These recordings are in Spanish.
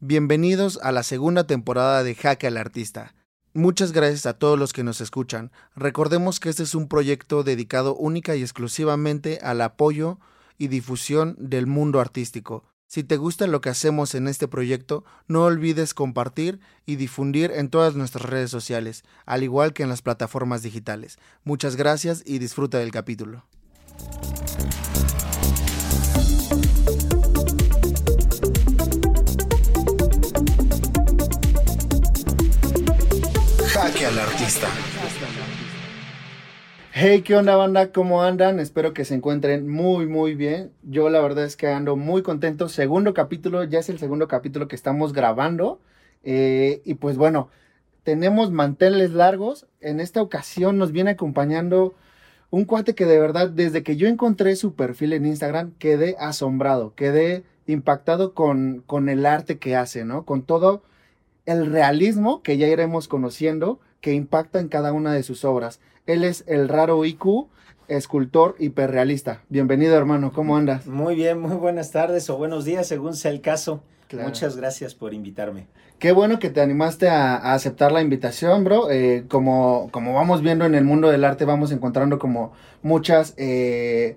Bienvenidos a la segunda temporada de Jaque al Artista. Muchas gracias a todos los que nos escuchan. Recordemos que este es un proyecto dedicado única y exclusivamente al apoyo y difusión del mundo artístico. Si te gusta lo que hacemos en este proyecto, no olvides compartir y difundir en todas nuestras redes sociales, al igual que en las plataformas digitales. Muchas gracias y disfruta del capítulo. Jaque al artista. Hey, ¿qué onda banda? ¿Cómo andan? Espero que se encuentren muy, muy bien. Yo la verdad es que ando muy contento. Segundo capítulo, ya es el segundo capítulo que estamos grabando. Eh, y pues bueno, tenemos manteles largos. En esta ocasión nos viene acompañando un cuate que de verdad, desde que yo encontré su perfil en Instagram, quedé asombrado, quedé impactado con, con el arte que hace, ¿no? Con todo el realismo que ya iremos conociendo que impacta en cada una de sus obras. Él es el raro IQ, escultor hiperrealista. Bienvenido, hermano. ¿Cómo andas? Muy bien, muy buenas tardes o buenos días, según sea el caso. Muchas gracias por invitarme. Qué bueno que te animaste a, aceptar la invitación, bro. Eh, como, como vamos viendo en el mundo del arte, vamos encontrando como muchas eh,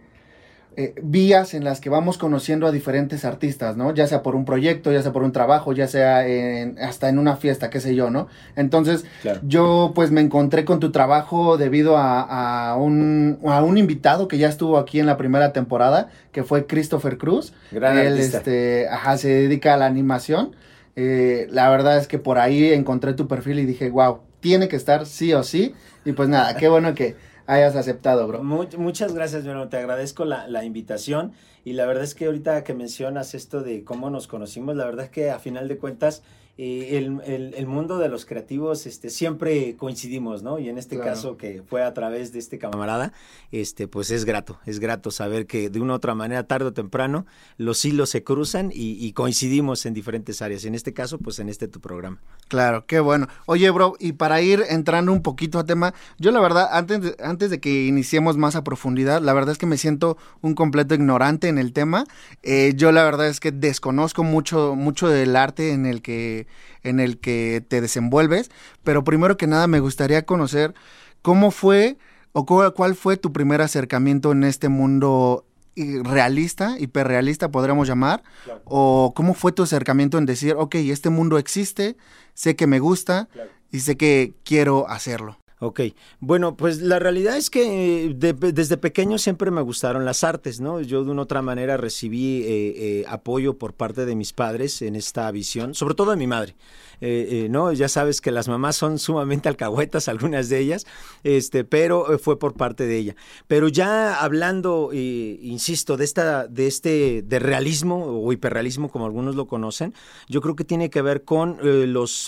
eh, vías en las que vamos conociendo a diferentes artistas, ¿no? Ya sea por un proyecto, ya sea por un trabajo, ya sea en, hasta en una fiesta, qué sé yo, ¿no? Entonces, yo pues me encontré con tu trabajo debido a, un, a un invitado que ya estuvo aquí en la primera temporada, que fue Christopher Cruz. Gran Él, este, ajá, se dedica a la animación. Eh, la verdad es que por ahí encontré tu perfil y dije, wow, tiene que estar sí o sí. Y pues nada, qué bueno que hayas aceptado, bro. muchas gracias, bueno, te agradezco la, la, invitación y la verdad es que ahorita que mencionas esto de cómo nos conocimos, la verdad es que a final de cuentas eh, el, el, mundo de los creativos este, siempre coincidimos, ¿no? Y en este caso que fue a través de este camarada, este, pues es grato, es grato saber que de una u otra manera, tarde o temprano, los hilos se cruzan y, coincidimos en diferentes áreas. En este caso, pues en este tu programa. Claro, qué bueno. Oye, bro, y para ir entrando un poquito a tema, yo la verdad, antes de, antes de que iniciemos más a profundidad, la verdad es que me siento un completo ignorante en el tema. Eh, yo la verdad es que desconozco mucho, mucho del arte en el que en el que te desenvuelves, pero primero que nada me gustaría conocer cómo fue o cuál fue tu primer acercamiento en este mundo realista, hiperrealista podríamos llamar, o cómo fue tu acercamiento en decir, ok, este mundo existe, sé que me gusta y sé que quiero hacerlo. Ok, bueno, pues la realidad es que eh, desde pequeño siempre me gustaron las artes, ¿no? Yo de una otra manera recibí eh, eh, apoyo por parte de mis padres en esta visión, sobre todo de mi madre. Eh, eh, ¿no? Ya sabes que las mamás son sumamente alcahuetas, algunas de ellas, este, pero eh, fue por parte de ella. Pero ya hablando, insisto, de esta, de este, de realismo o hiperrealismo, como algunos lo conocen, yo creo que tiene que ver con los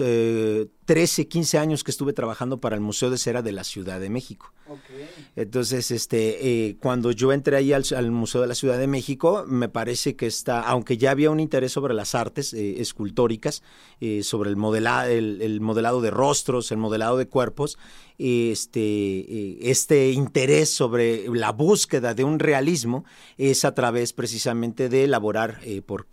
13, 15 años que estuve trabajando para el Museo de Cera de la Ciudad de México. Entonces, este, cuando yo entré ahí al, Museo de la Ciudad de México, me parece que está, aunque ya había un interés sobre las artes escultóricas, sobre el el, modelado de rostros, el modelado de cuerpos, este, eh, este interés sobre la búsqueda de un realismo es a través precisamente de elaborar eh, por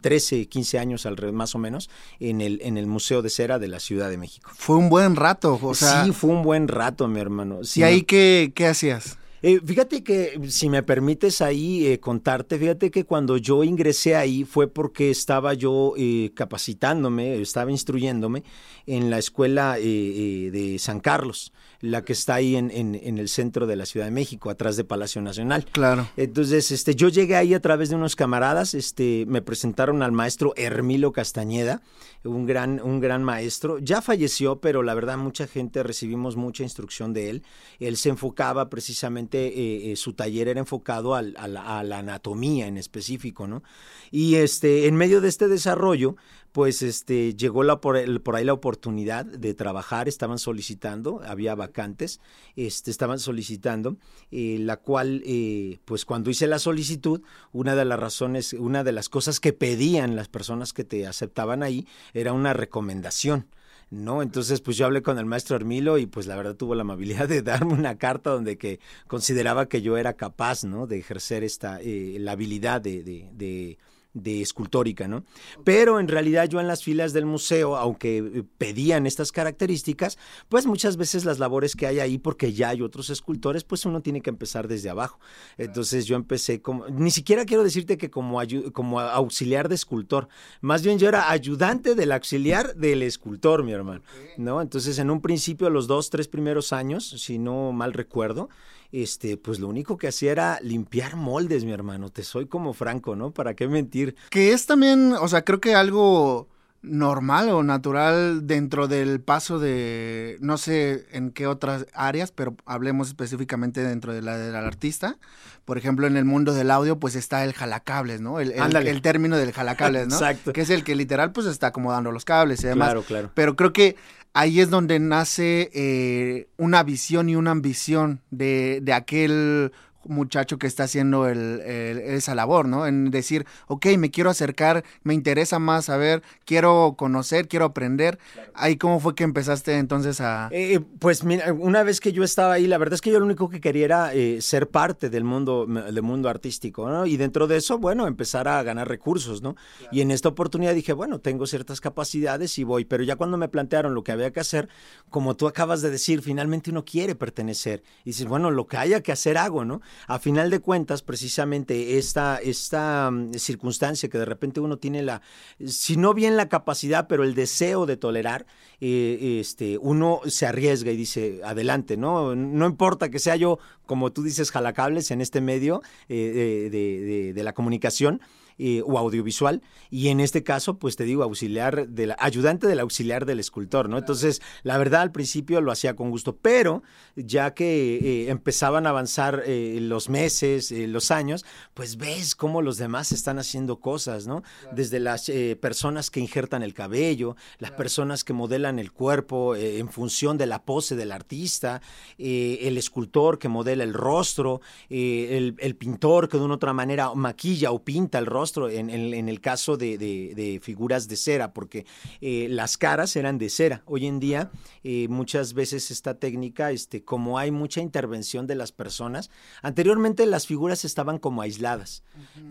13, 15 años más o menos en el, en el Museo de Cera de la Ciudad de México. Fue un buen rato, o sea... Sí, fue un buen rato, mi hermano. ¿Y ahí qué, qué hacías? Eh, fíjate que, si me permites ahí eh, contarte, fíjate que cuando yo ingresé ahí fue porque estaba yo eh, capacitándome, estaba instruyéndome en la escuela de San Carlos la que está ahí en, en, el centro de la Ciudad de México, atrás de Palacio Nacional. Claro. Entonces, este, yo llegué ahí a través de unos camaradas, este, me presentaron al maestro Hermilo Castañeda, un gran, un gran maestro. Ya falleció, pero la verdad mucha gente recibimos mucha instrucción de él. Él se enfocaba precisamente, eh, eh, su taller era enfocado a, la, anatomía en específico, ¿no? Y este, en medio de este desarrollo, pues este, llegó la, por, por, ahí la oportunidad de trabajar, estaban solicitando, había vacantes, este, estaban solicitando, eh, la cual, eh, pues cuando hice la solicitud, una de las razones, una de las cosas que pedían las personas que te aceptaban ahí era una recomendación. ¿no? Entonces, pues yo hablé con el maestro Hermilo y pues la verdad tuvo la amabilidad de darme una carta donde que consideraba que yo era capaz, ¿no? De ejercer esta, eh, la habilidad de, de de escultórica, ¿no? Pero en realidad yo en las filas del museo, aunque eh, pedían estas características, pues muchas veces las labores que hay ahí, porque ya hay otros escultores, pues uno tiene que empezar desde abajo. Entonces yo empecé como, ni siquiera quiero decirte que como, como auxiliar de escultor, más bien yo era ayudante del auxiliar del escultor, mi hermano, ¿no? Entonces en un principio, los dos, tres primeros años, si no mal recuerdo, este, pues lo único que hacía era limpiar moldes, mi hermano. Te soy como franco, ¿no? ¿Para qué mentir? Que es también, o sea, creo que algo normal o natural dentro del paso de, no sé en qué otras áreas, pero hablemos específicamente dentro de la del artista. Por ejemplo, en el mundo del audio, pues está el jalacables, ¿no? El, el, término del jalacables, ¿no? Exacto. Que es el que literal, pues está acomodando los cables y demás. Claro, claro. Pero creo que ahí es donde nace eh, una visión y una ambición de, de aquel muchacho que está haciendo el, esa labor, ¿no? En decir, ok, me quiero acercar, me interesa más saber, quiero conocer, quiero aprender. Ahí, ¿cómo fue que empezaste entonces a...? Eh, eh, pues mira, una vez que yo estaba ahí, la verdad es que yo lo único que quería era eh, ser parte del mundo, del mundo artístico, ¿no? Y dentro de eso, bueno, empezar a ganar recursos, ¿no? Y en esta oportunidad dije, bueno, tengo ciertas capacidades y voy, pero ya cuando me plantearon lo que había que hacer, como tú acabas de decir, finalmente uno quiere pertenecer. Y dices, bueno, lo que haya que hacer hago, ¿no? A final de cuentas, precisamente esta, esta mm, circunstancia que de repente uno tiene la, si no bien la capacidad, pero el deseo de tolerar, eh, este, uno se arriesga y dice, adelante, ¿no? No importa que sea yo, como tú dices, jalacables en este medio eh, de, de la comunicación, eh, o audiovisual, y en este caso, pues te digo, auxiliar del ayudante del auxiliar del escultor, ¿no? Entonces, la verdad, al principio lo hacía con gusto, pero ya que eh, empezaban a avanzar eh, los meses, los años, pues ves cómo los demás están haciendo cosas, ¿no? Desde las personas que injertan el cabello, las personas que modelan el cuerpo en función de la pose del artista, el escultor que modela el rostro, el, el pintor que de una otra manera maquilla o pinta el rostro, en, el caso de, figuras de cera, porque eh, las caras eran de cera. Hoy en día, eh, muchas veces esta técnica, este, como hay mucha intervención de las personas, anteriormente las figuras estaban como aisladas,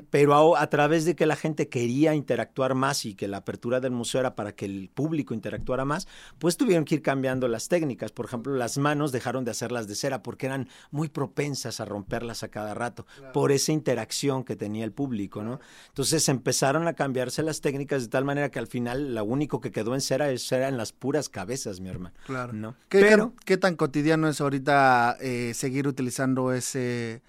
pero a, través de que la gente quería interactuar más y que la apertura del museo era para que el público interactuara más, pues tuvieron que ir cambiando las técnicas. Por ejemplo, las manos dejaron de hacerlas de cera porque eran muy propensas a romperlas a cada rato, por esa interacción que tenía el público, ¿no? Entonces empezaron a cambiarse las técnicas de tal manera que al final lo único que quedó en cera es cera en las puras cabezas, mi hermano. Claro. ¿no? ¿Qué, Pero, ¿qué, tan cotidiano es ahorita eh, seguir utilizando ese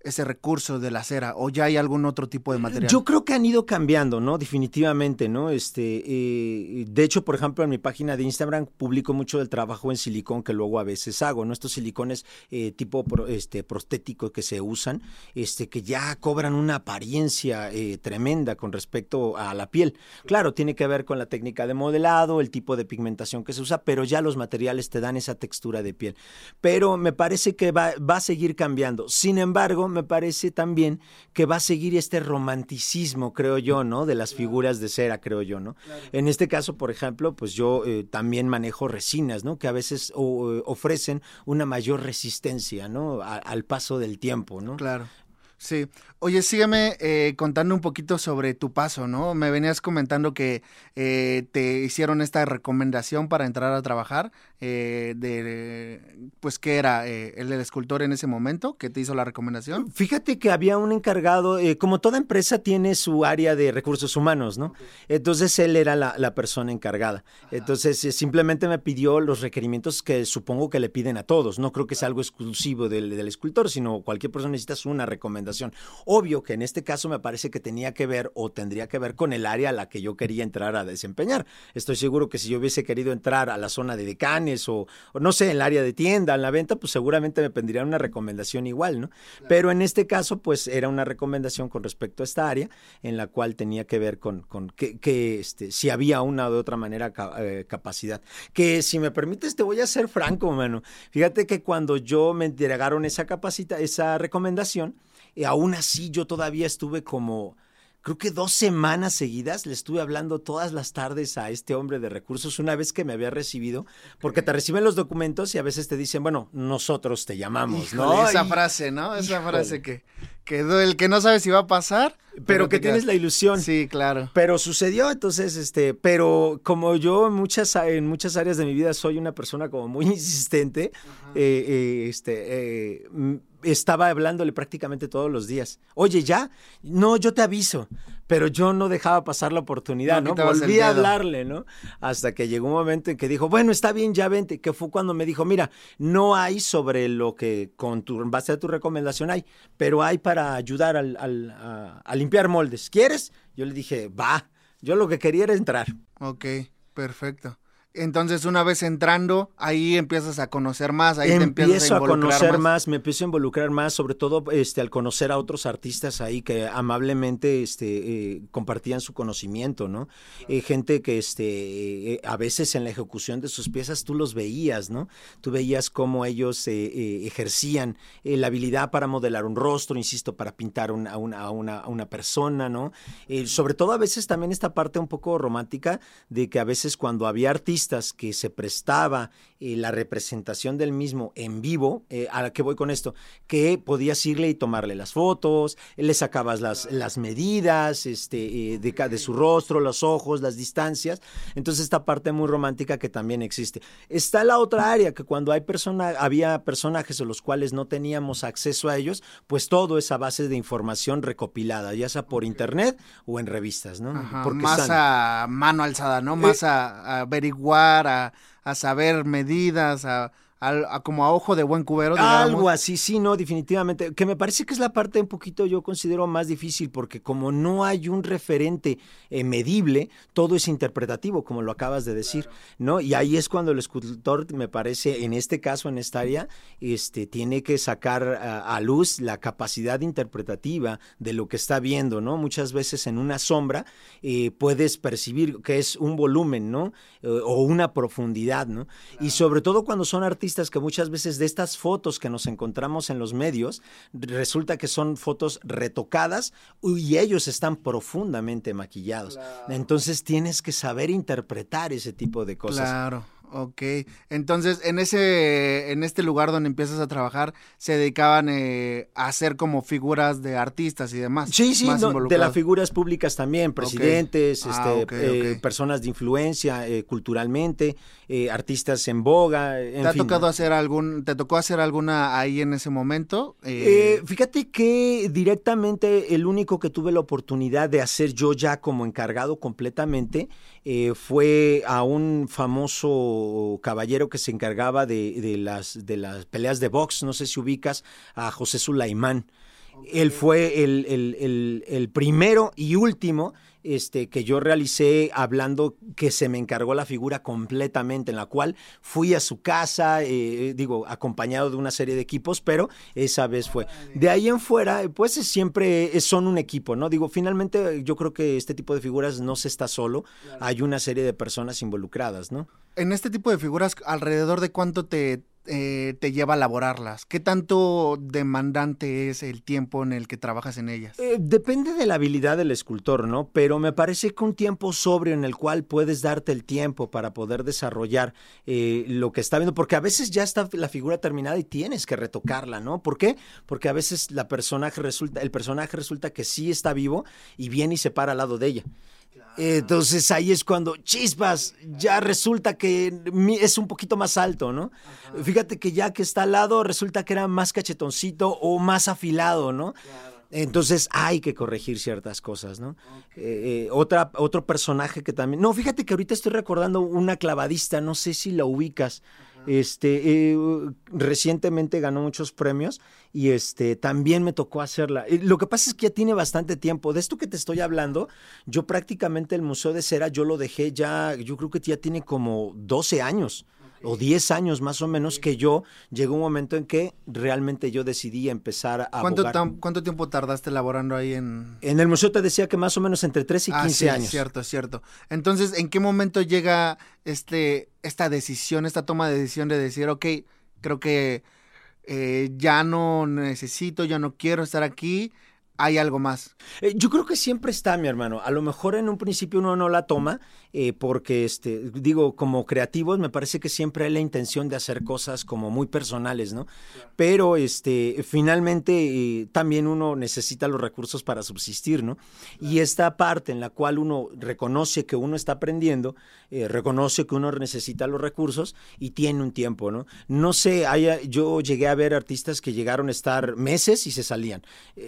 ese recurso de la cera o ya hay algún otro tipo de material? Yo creo que han ido cambiando, ¿no? Definitivamente, ¿no? Este, eh, de hecho, por ejemplo, en mi página de Instagram publico mucho del trabajo en silicón que luego a veces hago, ¿no? Estos silicones eh, tipo este, prostético que se usan, este, que ya cobran una apariencia eh, tremenda con respecto a la piel. Claro, tiene que ver con la técnica de modelado, el tipo de pigmentación que se usa, pero ya los materiales te dan esa textura de piel. Pero me parece que va, va a seguir cambiando. Sin embargo, me parece también que va a seguir este romanticismo, creo yo, ¿no? De las figuras de cera, creo yo, ¿no? En este caso, por ejemplo, pues yo eh, también manejo resinas, ¿no? Que a veces ofrecen una mayor resistencia, ¿no? al paso del tiempo, ¿no? Claro. Sí. Oye, sígueme eh, contando un poquito sobre tu paso, ¿no? Me venías comentando que eh, te hicieron esta recomendación para entrar a trabajar, eh, de, pues, ¿qué era? ¿El escultor en ese momento que te hizo la recomendación? Fíjate que había un encargado, como toda empresa tiene su área de recursos humanos, ¿no? Entonces él era la, persona encargada. Entonces simplemente me pidió los requerimientos que supongo que le piden a todos. No creo que sea algo exclusivo del, del escultor, sino cualquier persona necesita una recomendación. Obvio que en este caso me parece que tenía que ver o tendría que ver con el área a la que yo quería entrar a desempeñar. Estoy seguro que si yo hubiese querido entrar a la zona de o, no sé, en el área de tienda, en la venta, pues seguramente me pedirían una recomendación igual, ¿no? Pero en este caso, pues era una recomendación con respecto a esta área en la cual tenía que ver con, con que, este, si había una o de otra manera eh, capacidad. Que si me permites, te voy a ser franco, mano. Fíjate que cuando yo me entregaron esa capacita, esa recomendación, y aún así yo todavía estuve como creo que dos semanas seguidas le estuve hablando todas las tardes a este hombre de recursos una vez que me había recibido, porque te reciben los documentos y a veces te dicen, bueno, nosotros te llamamos, ¿no? Esa frase, ¿no? Esa frase que, que el que no sabe si va a pasar. Pero, que tienes la ilusión. Sí, claro. Pero sucedió, entonces, este, pero como yo en muchas, en muchas áreas de mi vida soy una persona como muy insistente, eh, eh, este, eh, estaba hablándole prácticamente todos los días. Oye, ya, no, yo te aviso, pero yo no dejaba pasar la oportunidad, ¿no? Volví a hablarle, ¿no? Hasta que llegó un momento en que dijo, bueno, está bien, ya vente, que fue cuando me dijo, mira, no hay sobre lo que con tu, en base a tu recomendación hay, pero hay para ayudar al, a, a limpiar moldes. ¿Quieres? Yo le dije, va, yo lo que quería era entrar. Ok, perfecto. Entonces, una vez entrando, ahí empiezas a conocer más, ahí te empiezas a, a conocer más. me empiezo a involucrar más, sobre todo este, al conocer a otros artistas ahí que amablemente este, eh, compartían su conocimiento, ¿no? Eh, gente que este, eh, a veces en la ejecución de sus piezas tú los veías, ¿no? Tú veías cómo ellos ejercían la habilidad para modelar un rostro, insisto, para pintar una, a, una, una, una, persona, ¿no? sobre todo a veces también esta parte un poco romántica de que a veces cuando había artistas que se prestaba eh, la representación del mismo en vivo, eh, ¿a qué voy con esto? Que podías irle y tomarle las fotos, le sacabas las, las medidas este, eh, de, de su rostro, los ojos, las distancias. Entonces, esta parte muy romántica que también existe. Está la otra área, que cuando hay persona, había personajes a los cuales no teníamos acceso a ellos, pues todo es a base de información recopilada, ya sea por internet o en revistas, ¿no? más a mano alzada, ¿no? Más a averiguar a, a saber medidas, a, como a ojo de buen cubero. Algo así, sí, no, definitivamente. Que me parece que es la parte un poquito, yo considero más difícil, porque como no hay un referente eh, medible, todo es interpretativo, como lo acabas de decir, ¿no? Y ahí es cuando el escultor, me parece, en este caso, en esta área, este, tiene que sacar a, luz la capacidad interpretativa de lo que está viendo, ¿no? Muchas veces en una sombra eh, puedes percibir que es un volumen, ¿no? Eh, o una profundidad, ¿no? Y sobre todo cuando son artistas que muchas veces de estas fotos que nos encontramos en los medios, resulta que son fotos retocadas y ellos están profundamente maquillados. Entonces tienes que saber interpretar ese tipo de cosas. Claro. Ok, entonces en ese, en este lugar donde empiezas a trabajar, se dedicaban eh, a hacer como figuras de artistas y demás. Sí, sí, de las figuras públicas también, presidentes, ah, este, eh, personas de influencia eh, culturalmente, artistas en boga. En ¿Te ha tocado hacer algún, te tocó hacer alguna ahí en ese momento? fíjate que directamente el único que tuve la oportunidad de hacer yo ya como encargado completamente fue a un famoso caballero que se encargaba de, las, de las peleas de box, no sé si ubicas a José Sulaimán. Él fue el, primero y último este, que yo realicé hablando que se me encargó la figura completamente, en la cual fui a su casa, eh, digo, acompañado de una serie de equipos, pero esa vez fue. De ahí en fuera, pues siempre son un equipo, ¿no? Digo, finalmente yo creo que este tipo de figuras no se está solo, hay una serie de personas involucradas, ¿no? En este tipo de figuras, ¿alrededor de cuánto te eh, te lleva a elaborarlas? ¿Qué tanto demandante es el tiempo en el que trabajas en ellas? Eh, depende de la habilidad del escultor, ¿no? Pero me parece que un tiempo sobrio en el cual puedes darte el tiempo para poder desarrollar eh, lo que está viendo, porque a veces ya está la figura terminada y tienes que retocarla, ¿no? ¿Por qué? Porque a veces la personaje resulta, el personaje resulta que sí está vivo y viene y se para al lado de ella. Entonces ahí es cuando, chispas, ya resulta que es un poquito más alto, ¿no? Fíjate que ya que está al lado, resulta que era más cachetoncito o más afilado, ¿no? Entonces hay que corregir ciertas cosas, ¿no? Eh, eh, otra, otro personaje que también... No, fíjate que ahorita estoy recordando una clavadista, no sé si la ubicas. Este, eh, recientemente ganó muchos premios y este, también me tocó hacerla. Lo que pasa es que ya tiene bastante tiempo. De esto que te estoy hablando, yo prácticamente el Museo de Cera, yo lo dejé ya, yo creo que ya tiene como 12 años o 10 años más o menos que yo, llegó un momento en que realmente yo decidí empezar a ¿Cuánto, ¿Cuánto tiempo tardaste elaborando ahí en...? En el museo te decía que más o menos entre 3 y 15 ah, sí, años. cierto, cierto. Entonces, ¿en qué momento llega este, esta decisión, esta toma de decisión de decir, ok, creo que eh, ya no necesito, ya no quiero estar aquí hay algo más. Eh, yo creo que siempre está, mi hermano. A lo mejor en un principio uno no la toma, eh, porque, este, digo, como creativos, me parece que siempre hay la intención de hacer cosas como muy personales, ¿no? Pero, este, finalmente, eh, también uno necesita los recursos para subsistir, ¿no? Y esta parte en la cual uno reconoce que uno está aprendiendo, reconoce que uno necesita los recursos y tiene un tiempo, ¿no? No sé, haya, yo llegué a ver artistas que llegaron a estar meses y se salían.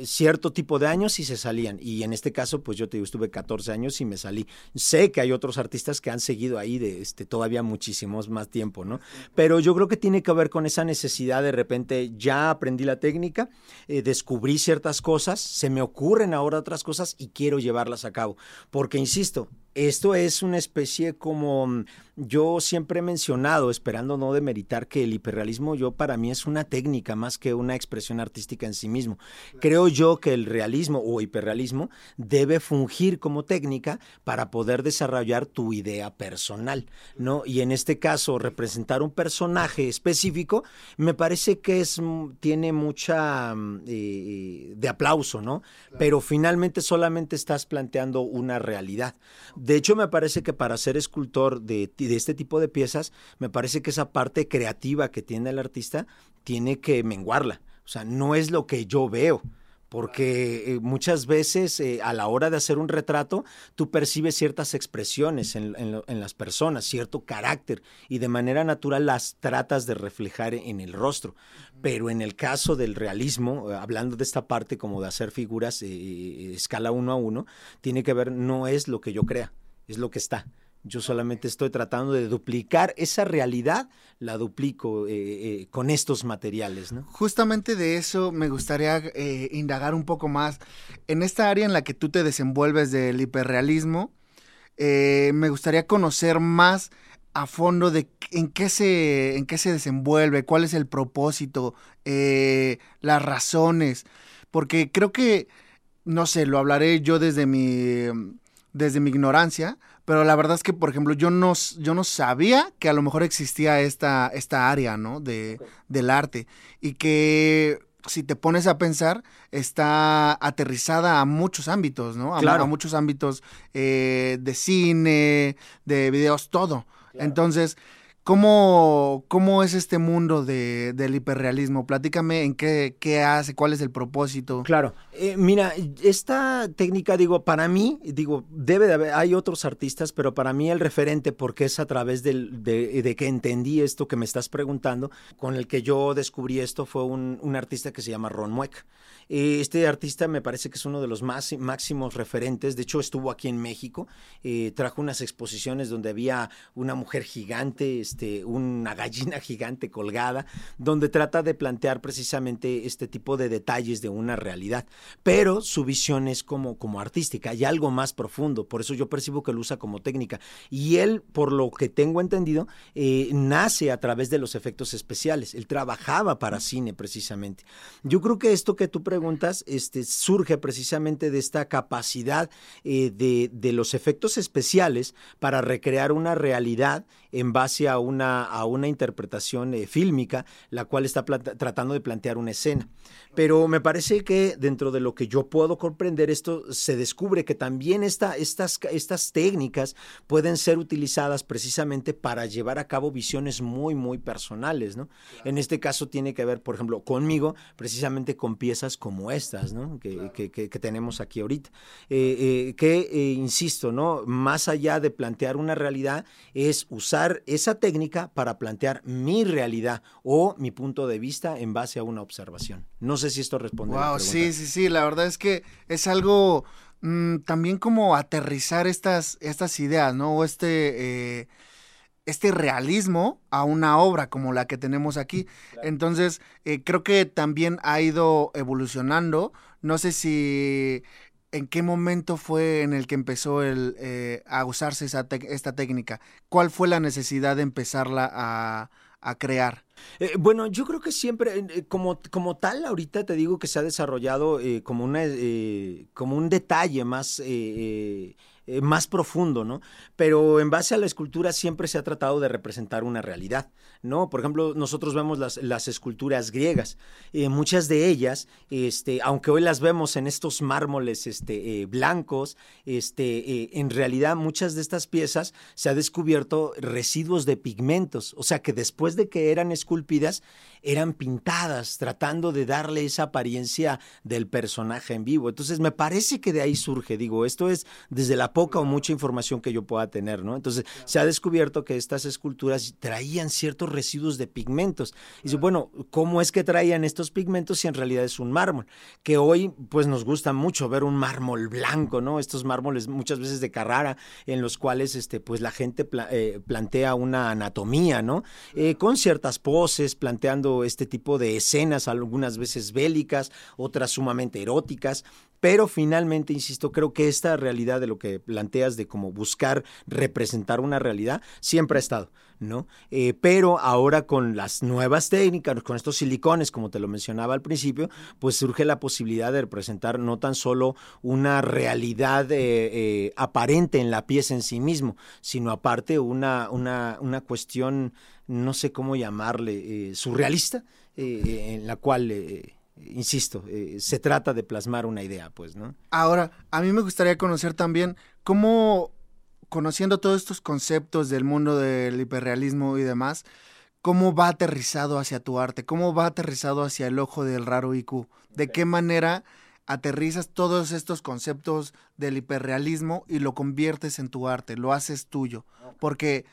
cierto tipo de años y se salían. Y en este caso, pues yo te digo, estuve 14 años y me salí. Sé que hay otros artistas que han seguido ahí de este, todavía muchísimos más tiempo, ¿no? Pero yo creo que tiene que ver con esa necesidad de repente, ya aprendí la técnica, eh, descubrí ciertas cosas, se me ocurren ahora otras cosas y quiero llevarlas a cabo. Porque, insisto, esto es una especie como mm, yo siempre he mencionado, esperando no demeritar que el hiperrealismo yo para mí es una técnica más que una expresión artística en sí mismo. Creo yo que el realismo o hiperrealismo debe fungir como técnica para poder desarrollar tu idea personal, ¿no? Y en este caso representar un personaje específico me parece que es mm, tiene mucha mm, eh, de aplauso, ¿no? Pero finalmente solamente estás planteando una realidad. De hecho, me parece que para ser escultor de, de este tipo de piezas, me parece que esa parte creativa que tiene el artista tiene que menguarla. O sea, no es lo que yo veo porque eh, muchas veces eh, a la hora de hacer un retrato tú percibes ciertas expresiones en, las personas, cierto carácter y de manera natural las tratas de reflejar en el rostro. Pero en el caso del realismo, eh, hablando de esta parte como de hacer figuras escala uno a uno, tiene que ver, no es lo que yo crea, es lo que está. Yo solamente estoy tratando de duplicar esa realidad, la duplico eh, eh, con estos materiales. ¿no? Justamente de eso me gustaría eh, indagar un poco más. En esta área en la que tú te desenvuelves del hiperrealismo, me gustaría conocer más a fondo de en qué se, en qué se desenvuelve, cuál es el propósito, las razones, porque creo que, no sé, lo hablaré yo desde mi, desde mi ignorancia, pero la verdad es que, por ejemplo, yo no, yo no sabía que a lo mejor existía esta, esta área, ¿no? De, Del arte. Y que si te pones a pensar, está aterrizada a muchos ámbitos, ¿no? A, a muchos ámbitos eh, de cine, de videos, todo. Entonces, ¿Cómo, ¿Cómo es este mundo de, del hiperrealismo? Platícame en qué, qué hace, cuál es el propósito. Claro, eh, mira, esta técnica, digo, para mí, digo, debe de haber, hay otros artistas, pero para mí el referente, porque es a través del, de, de, que entendí esto que me estás preguntando, con el que yo descubrí esto, fue un, un artista que se llama Ron Mueck. Eh, este artista me parece que es uno de los más máximos referentes. De hecho, estuvo aquí en México, eh, trajo unas exposiciones donde había una mujer gigante, este, una gallina gigante colgada, donde trata de plantear precisamente este tipo de detalles de una realidad. Pero su visión es como, como artística, hay algo más profundo. Por eso yo percibo que lo usa como técnica. Y él, por lo que tengo entendido, eh, nace a través de los efectos especiales. Él trabajaba para cine precisamente. Yo creo que esto que tú preguntas preguntas este, surge precisamente de esta capacidad eh, de, de, los efectos especiales para recrear una realidad en base a una, a una interpretación eh, fílmica, la cual está tratando de plantear una escena. Pero me parece que dentro de lo que yo puedo comprender esto, se descubre que también esta, estas, estas técnicas pueden ser utilizadas precisamente para llevar a cabo visiones muy, muy personales. ¿no? En este caso tiene que ver, por ejemplo, conmigo, precisamente con piezas como estas ¿no? que, que, que, tenemos aquí ahorita. Eh, eh, que, eh, insisto, ¿no? más allá de plantear una realidad, es usar esa técnica para plantear mi realidad o mi punto de vista en base a una observación. No sé si esto responde. Wow, sí, sí, sí. La verdad es que es algo mm, también como aterrizar estas, estas ideas, ¿no? O este. Eh, este realismo a una obra como la que tenemos aquí. Entonces, eh, creo que también ha ido evolucionando. No sé si en qué momento fue en el que empezó el, eh, a usarse esa esta técnica. ¿Cuál fue la necesidad de empezarla a, a crear? Eh, bueno, yo creo que siempre, como, como tal, ahorita te digo que se ha desarrollado como, una, como un detalle más eh, más profundo, ¿no? Pero en base a la escultura siempre se ha tratado de representar una realidad, ¿no? Por ejemplo, nosotros vemos las, las esculturas griegas, eh, muchas de ellas, este, aunque hoy las vemos en estos mármoles este, eh, blancos, este, en realidad muchas de estas piezas se ha descubierto residuos de pigmentos, o sea que después de que eran esculpidas, eran pintadas, tratando de darle esa apariencia del personaje en vivo. Entonces me parece que de ahí surge, digo, esto es desde la poca o mucha información que yo pueda tener, ¿no? Entonces, se ha descubierto que estas esculturas traían ciertos residuos de pigmentos. Y dice, bueno, ¿cómo es que traían estos pigmentos si en realidad es un mármol? Que hoy, pues, nos gusta mucho ver un mármol blanco, ¿no? Estos mármoles muchas veces de Carrara, en los cuales, este, pues, la gente eh, plantea una anatomía, ¿no? Eh, con ciertas poses, planteando este tipo de escenas, algunas veces bélicas, otras sumamente eróticas, pero finalmente, insisto, creo que esta realidad de lo que planteas de como buscar representar una realidad siempre ha estado, ¿no? Eh, pero ahora con las nuevas técnicas, con estos silicones, como te lo mencionaba al principio, pues surge la posibilidad de representar no tan solo una realidad eh, eh, aparente en la pieza en sí mismo, sino aparte una, una, una cuestión, no sé cómo llamarle, surrealista, en la cual insisto, eh, se trata de plasmar una idea, pues, ¿no? Ahora, a mí me gustaría conocer también cómo, conociendo todos estos conceptos del mundo del hiperrealismo y demás, cómo va aterrizado hacia tu arte, cómo va aterrizado hacia el ojo del raro IQ, de qué manera aterrizas todos estos conceptos del hiperrealismo y lo conviertes en tu arte, lo haces tuyo, porque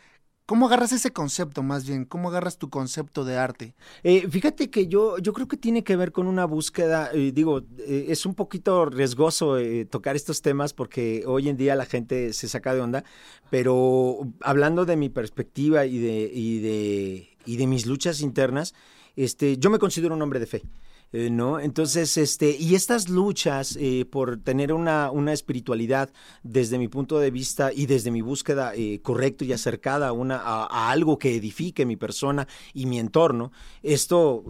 ¿Cómo agarras ese concepto más bien? ¿Cómo agarras tu concepto de arte? Eh, fíjate que yo, yo creo que tiene que ver con una búsqueda, eh, digo, eh, es un poquito riesgoso tocar estos temas porque hoy en día la gente se saca de onda, pero hablando de mi perspectiva y de, y de, y de mis luchas internas, este, yo me considero un hombre de fe. Eh, ¿no? Entonces, este, y estas luchas eh, por tener una, una, espiritualidad desde mi punto de vista y desde mi búsqueda eh, correcta y acercada a, una, a, algo que edifique mi persona y mi entorno, esto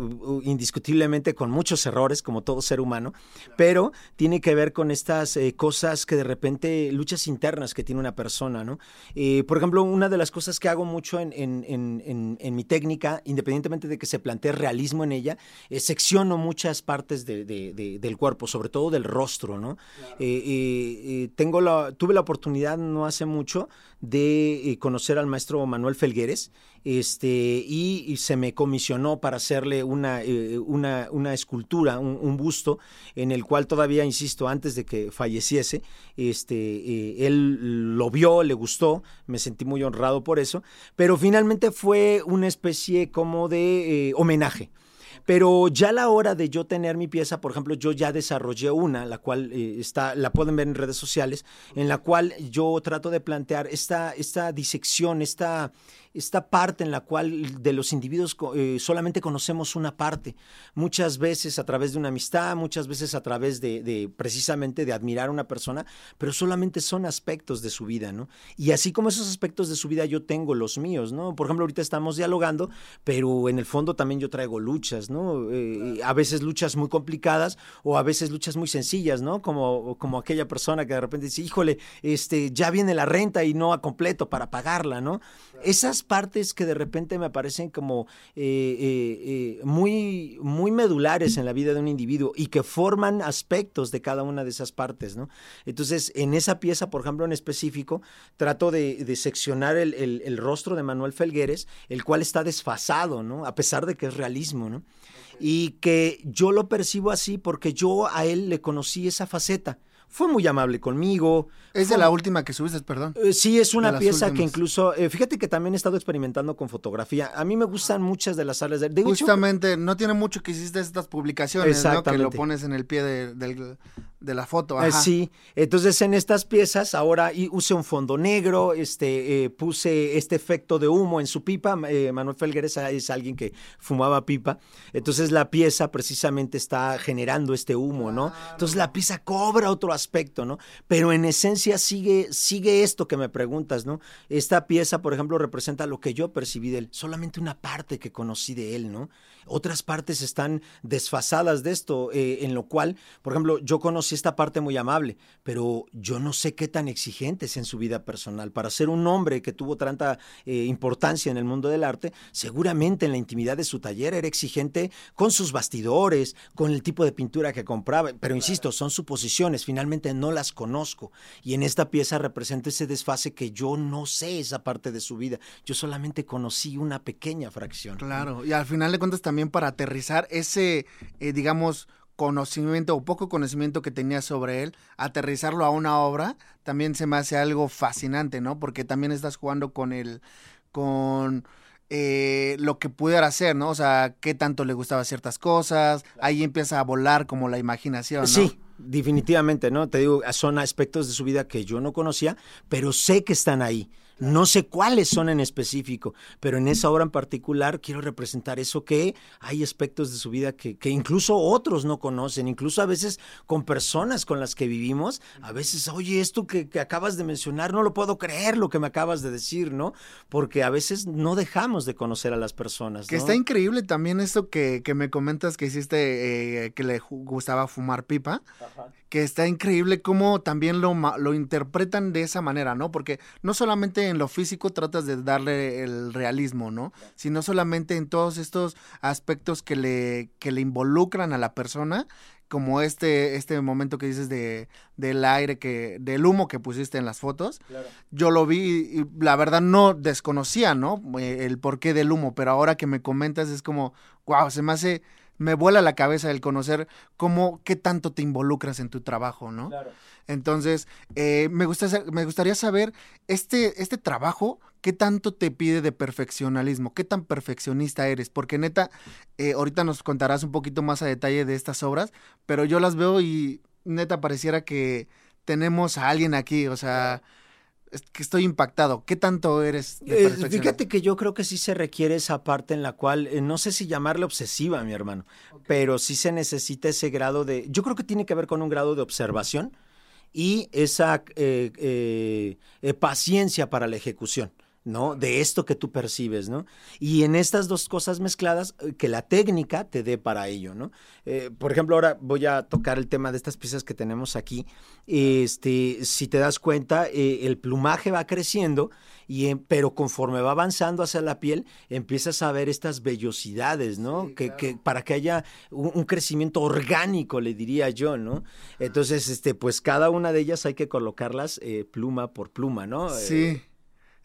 indiscutiblemente con muchos errores, como todo ser humano, pero tiene que ver con estas cosas que de repente, luchas internas que tiene una persona, ¿no? por ejemplo, una de las cosas que hago mucho en, en, en, en mi técnica, independientemente de que se plantee realismo en ella, secciono muchas partes del cuerpo, sobre todo del rostro, ¿no? Eh, eh, eh, tengo la, tuve la oportunidad no hace mucho de conocer al maestro Manuel Felgueres, este, y, se me comisionó para hacerle una, una, una escultura, un, busto, en el cual todavía, insisto, antes de que falleciese, este, él lo vio, le gustó, me sentí muy honrado por eso, pero finalmente fue una especie como de homenaje. Pero ya a la hora de yo tener mi pieza, por ejemplo, yo ya desarrollé una, la cual eh, está, la pueden ver en redes sociales, en la cual yo trato de plantear esta, esta disección, esta, esta parte en la cual de los individuos eh, solamente conocemos una parte, muchas veces a través de una amistad, muchas veces a través de, precisamente de admirar a una persona, pero solamente son aspectos de su vida, ¿no? Y así como esos aspectos de su vida yo tengo los míos, ¿no? Por ejemplo, ahorita estamos dialogando, pero en el fondo también yo traigo luchas, ¿no? Eh, a veces luchas muy complicadas o a veces luchas muy sencillas, ¿no? Como, como aquella persona que de repente dice, híjole, este, ya viene la renta y no a completo para pagarla, ¿no? Esas partes que de repente me parecen como eh, eh, eh, muy, muy medulares en la vida de un individuo y que forman aspectos de cada una de esas partes, ¿no? Entonces, en esa pieza, por ejemplo, en específico, trato de, seccionar el, rostro de Manuel Felgueres, el cual está desfasado, ¿no? A pesar de que es realismo, ¿no? Y que yo lo percibo así porque yo a él le conocí esa faceta fue muy amable conmigo. Es de la última que subiste, perdón. Eh, sí, es una pieza que incluso, eh, fíjate que también he estado experimentando con fotografía. A mí me gustan muchas de las salas de... Justamente, no tiene mucho que hiciste estas publicaciones, ¿no? Que lo pones en el pie de, de la foto. Eh, Ajá. sí, entonces en estas piezas ahora y use un fondo negro, este, eh, puse este efecto de humo en su pipa. eh, Manuel Felguer es, alguien que fumaba pipa, entonces la pieza precisamente está generando este humo, ¿no? Entonces la pieza cobra otro aspecto, ¿no? Pero en esencia sigue, sigue esto que me preguntas, ¿no? Esta pieza, por ejemplo, representa lo que yo percibí de él, solamente una parte que conocí de él, ¿no? Otras partes están desfasadas de esto, en lo cual, por ejemplo, yo conocí esta parte muy amable, pero yo no sé qué tan exigente es en su vida personal. Para ser un hombre que tuvo tanta eh, importancia en el mundo del arte, seguramente en la intimidad de su taller era exigente con sus bastidores, con el tipo de pintura que compraba, pero insisto, son suposiciones, finalmente no las conozco. Y en esta pieza representa ese desfase que yo no sé esa parte de su vida, yo solamente conocí una pequeña fracción. Claro, y al final de cuentas también para aterrizar ese, eh, digamos, conocimiento o poco conocimiento que tenía sobre él, aterrizarlo a una obra, también se me hace algo fascinante, ¿no? Porque también estás jugando con el, con eh, lo que pudiera hacer, ¿no? O sea, qué tanto le gustaba ciertas cosas, ahí empieza a volar como la imaginación, ¿no? Sí, definitivamente, ¿no? Te digo, son aspectos de su vida que yo no conocía, pero sé que están ahí. No sé cuáles son en específico, pero en esa obra en particular quiero representar eso que hay aspectos de su vida que, que, incluso otros no conocen, incluso a veces con personas con las que vivimos, a veces, oye, esto que, que acabas de mencionar, no lo puedo creer lo que me acabas de decir, ¿no? Porque a veces no dejamos de conocer a las personas. Que está increíble también esto que, que me comentas que hiciste, eh, que le gustaba fumar pipa. Ajá que está increíble cómo también lo, lo interpretan de esa manera, ¿no? Porque no solamente en lo físico tratas de darle el realismo, ¿no? Sino solamente en todos estos aspectos que le, que le involucran a la persona, como este, este momento que dices de, del aire, que, del humo que pusiste en las fotos. Claro. Yo lo vi y la verdad no desconocía, ¿no? El porqué del humo, pero ahora que me comentas es como, wow, se me hace me vuela la cabeza el conocer cómo, qué tanto te involucras en tu trabajo, ¿no? Claro. Entonces, eh, me, gusta, me gustaría saber, este, este trabajo, ¿qué tanto te pide de perfeccionalismo? ¿Qué tan perfeccionista eres? Porque neta, eh, ahorita nos contarás un poquito más a detalle de estas obras, pero yo las veo y neta pareciera que tenemos a alguien aquí, o sea... Claro es que estoy impactado. ¿Qué tanto eres? De eh, fíjate que yo creo que sí se requiere esa parte en la cual, eh, no sé si llamarle obsesiva, mi hermano, okay. pero sí se necesita ese grado de, yo creo que tiene que ver con un grado de observación y esa eh, paciencia para la ejecución. ¿No? De esto que tú percibes, ¿no? Y en estas dos cosas mezcladas, que la técnica te dé para ello, ¿no? Eh, por ejemplo, ahora voy a tocar el tema de estas piezas que tenemos aquí. Este, si te das cuenta, eh, el plumaje va creciendo, y, pero conforme va avanzando hacia la piel, empiezas a ver estas vellosidades, ¿no? Sí, que, claro. que, para que haya un, un, crecimiento orgánico, le diría yo, ¿no? Entonces, este, pues cada una de ellas hay que colocarlas eh, pluma por pluma, ¿no? Sí.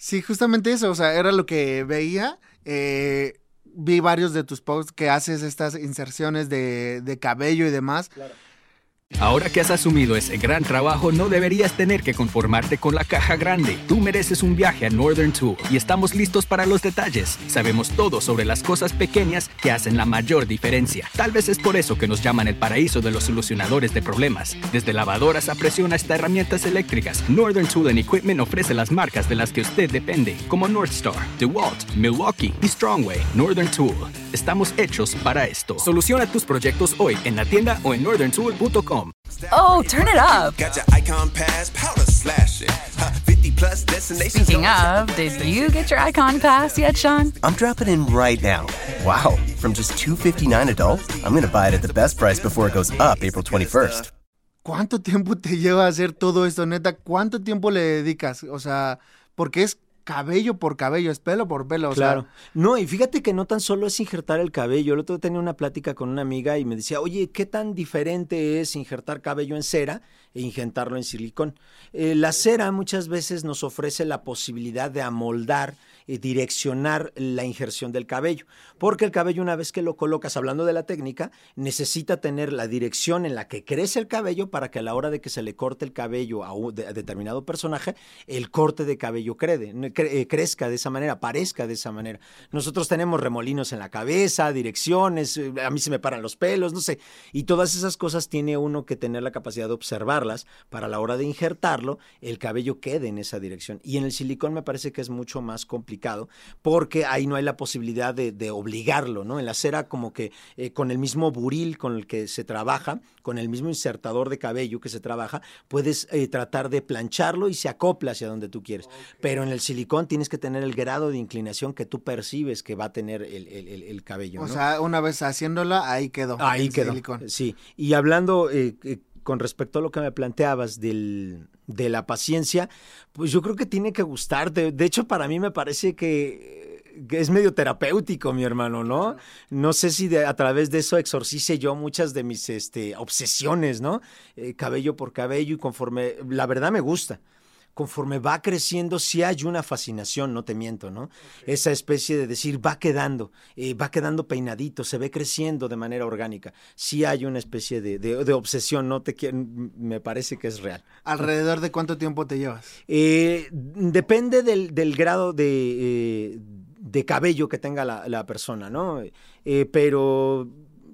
Sí, justamente eso, o sea, era lo que veía. Eh, vi varios de tus posts que haces estas inserciones de, de cabello y demás. Claro. Ahora que has asumido ese gran trabajo, no deberías tener que conformarte con la caja grande. Tú mereces un viaje a Northern Tool y estamos listos para los detalles. Sabemos todo sobre las cosas pequeñas que hacen la mayor diferencia. Tal vez es por eso que nos llaman el paraíso de los solucionadores de problemas. Desde lavadoras a presión hasta herramientas eléctricas, Northern Tool Equipment ofrece las marcas de las que usted depende, como Northstar, DeWalt, Milwaukee y Strongway. Northern Tool. Estamos hechos para esto. Soluciona tus proyectos hoy en la tienda o en northerntool.com. Oh, turn it up. Got your icon pass, powder slashing. 50 plus destinations. Speaking of, did you get your icon pass yet, Sean? I'm dropping in right now. Wow, from just 259 adult, I'm going to buy it at the best price before it goes up April 21st. ¿Cuánto tiempo te lleva hacer todo esto, neta? ¿Cuánto tiempo le dedicas? O sea, porque es cabello por cabello, es pelo por pelo. Claro. No, y fíjate que no tan solo es injertar el cabello. El otro día tenía una plática con una amiga y me decía, oye, ¿qué tan diferente es injertar cabello en cera e injertarlo en silicón? Eh, la cera muchas veces nos ofrece la posibilidad de amoldar eh, direccionar la injerción del cabello. Porque el cabello, una vez que lo colocas, hablando de la técnica, necesita tener la dirección en la que crece el cabello para que a la hora de que se le corte el cabello a, un, determinado personaje, el corte de cabello crede- cre- eh, crezca de esa manera, parezca de esa manera. Nosotros tenemos remolinos en la cabeza, direcciones, eh, a mí se me paran los pelos, no sé. Y todas esas cosas tiene uno que tener la capacidad de observarlas para a la hora de injertarlo, el cabello quede en esa dirección. Y en el silicón me parece que es mucho más complicado porque ahí no hay la posibilidad de, de obligarlo, ¿no? En la cera como que eh, con el mismo buril con el que se trabaja, con el mismo insertador de cabello que se trabaja, puedes eh, tratar de plancharlo y se acopla hacia donde tú quieres. Pero en el silicón tienes que tener el grado de inclinación que tú percibes que va a tener el, el- el- el cabello. O ¿no? sea, una vez haciéndola, ahí quedó. Ahí el quedó. silicón. Sí. Y hablando eh, con respecto a lo que me planteabas del, de la paciencia, pues yo creo que tiene que gustarte. De hecho, para mí me parece que, que es medio terapéutico, mi hermano, ¿no? No sé si de- a través de eso exorcice yo muchas de mis este, obsesiones, ¿no? Eh, cabello por cabello y conforme, la verdad me gusta conforme va creciendo, sí hay una fascinación, no te miento, ¿no? Esa especie de decir, va quedando, eh, va quedando peinadito, se ve creciendo de manera orgánica. Sí hay una especie de, de- de obsesión, no te quiero, me parece que es real. ¿Alrededor de cuánto tiempo te llevas? Eh, depende del, del grado de, eh, de cabello que tenga la, la persona, ¿no? Eh, pero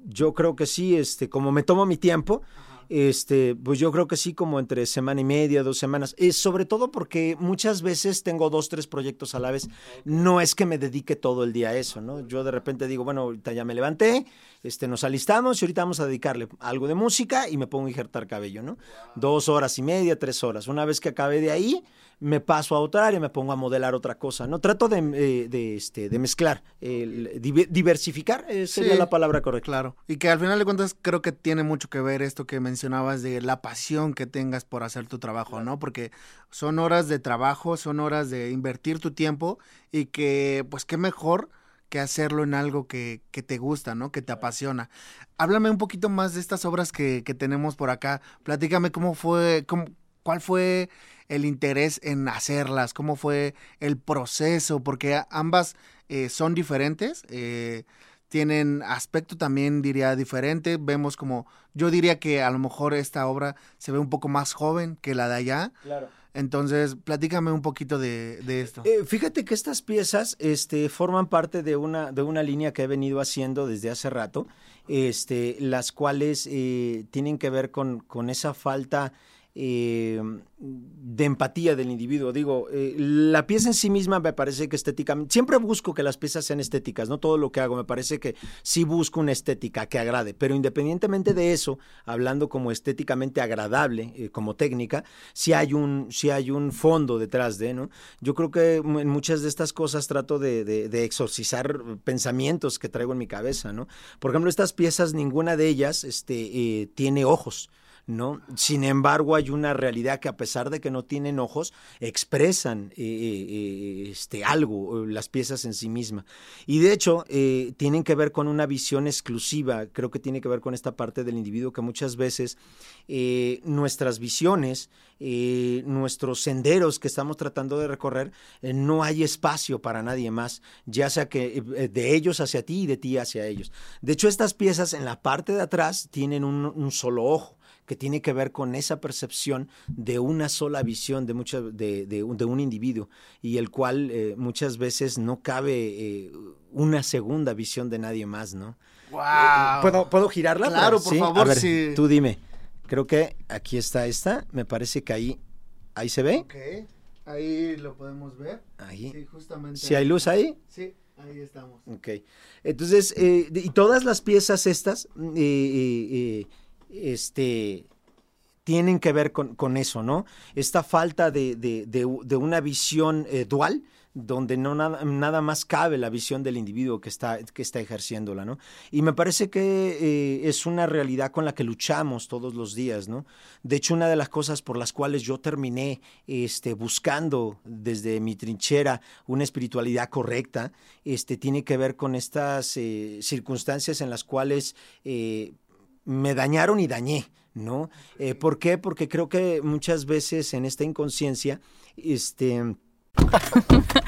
yo creo que sí, este, como me tomo mi tiempo, este, pues yo creo que sí, como entre semana y media, dos semanas. Eh, sobre todo porque muchas veces tengo dos, tres proyectos a la vez. No es que me dedique todo el día a eso, ¿no? Yo de repente digo, bueno, ahorita ya me levanté, este, nos alistamos y ahorita vamos a dedicarle algo de música y me pongo a injertar cabello, ¿no? Dos horas y media, tres horas. Una vez que acabe de ahí, me paso a otra área y me pongo a modelar otra cosa, ¿no? Trato de, eh, de, este, de mezclar, el- diversificar eh, sería Sí. la palabra correcta. Claro. Y que al final de cuentas creo que tiene mucho que ver esto que mencionabas de la pasión que tengas por hacer tu trabajo, ¿no? Porque son horas de trabajo, son horas de invertir tu tiempo y que, pues, qué mejor que hacerlo en algo que, que te gusta, ¿no? Que te apasiona. Háblame un poquito más de estas obras que, que tenemos por acá. Platícame cómo fue, cómo, cuál fue el interés en hacerlas, cómo fue el proceso, porque ambas eh, son diferentes. eh, tienen aspecto también diría diferente. Vemos como, yo diría que a lo mejor esta obra se ve un poco más joven que la de allá. Claro. Entonces, platícame un poquito de, esto. Eh, fíjate que estas piezas este, forman parte de una, de una línea que he venido haciendo desde hace rato, este, las cuales eh, tienen que ver con, con esa falta eh, de empatía del individuo. Digo, eh, la pieza en sí misma me parece que estéticamente, siempre busco que las piezas sean estéticas, no todo lo que hago, me parece que sí busco una estética que agrade, pero independientemente de eso, hablando como estéticamente agradable, eh, como técnica, sí hay un, hay un fondo detrás de, ¿no? Yo creo que en muchas de estas cosas trato de, de- exorcizar pensamientos que traigo en mi cabeza, ¿no? Por ejemplo, estas piezas, ninguna de ellas este, tiene ojos. ¿No? Sin embargo, hay una realidad que a pesar de que no tienen ojos, expresan eh, eh, este, algo, eh, las piezas en sí mismas. Y de hecho, eh, tienen que ver con una visión exclusiva, creo que tiene que ver con esta parte del individuo que muchas veces eh, nuestras visiones, eh, nuestros senderos que estamos tratando de recorrer, eh, no hay espacio para nadie más, ya sea que eh, de ellos hacia ti y de ti hacia ellos. De hecho, estas piezas en la parte de atrás tienen un solo ojo que tiene que ver con esa percepción de una sola visión de, mucha, de, de, un, de un individuo y el cual eh, muchas veces no cabe eh, una segunda visión de nadie más, ¿no? ¡Wow! ¿Puedo, ¿puedo girarla? Claro, por ¿sí? favor, A ver, sí. Tú dime. Creo que aquí está esta. Me parece que ahí, ahí se ve. Ok, ahí lo podemos ver. Ahí. Sí, justamente. ¿Sí hay luz ahí? Sí, ahí estamos. Ok. Entonces, eh, y todas las piezas estas, este, tienen que ver con, eso, ¿no? Esta falta de, una visión eh, dual, donde no nada, más cabe la visión del individuo que está, ejerciéndola, ¿no? Y me parece que eh, es una realidad con la que luchamos todos los días, ¿no? De hecho, una de las cosas por las cuales yo terminé este, buscando desde mi trinchera una espiritualidad correcta, este, tiene que ver con estas eh, circunstancias en las cuales me dañaron y dañé, ¿no? Eh, ¿Por qué? Porque creo que muchas veces en esta inconsciencia, este...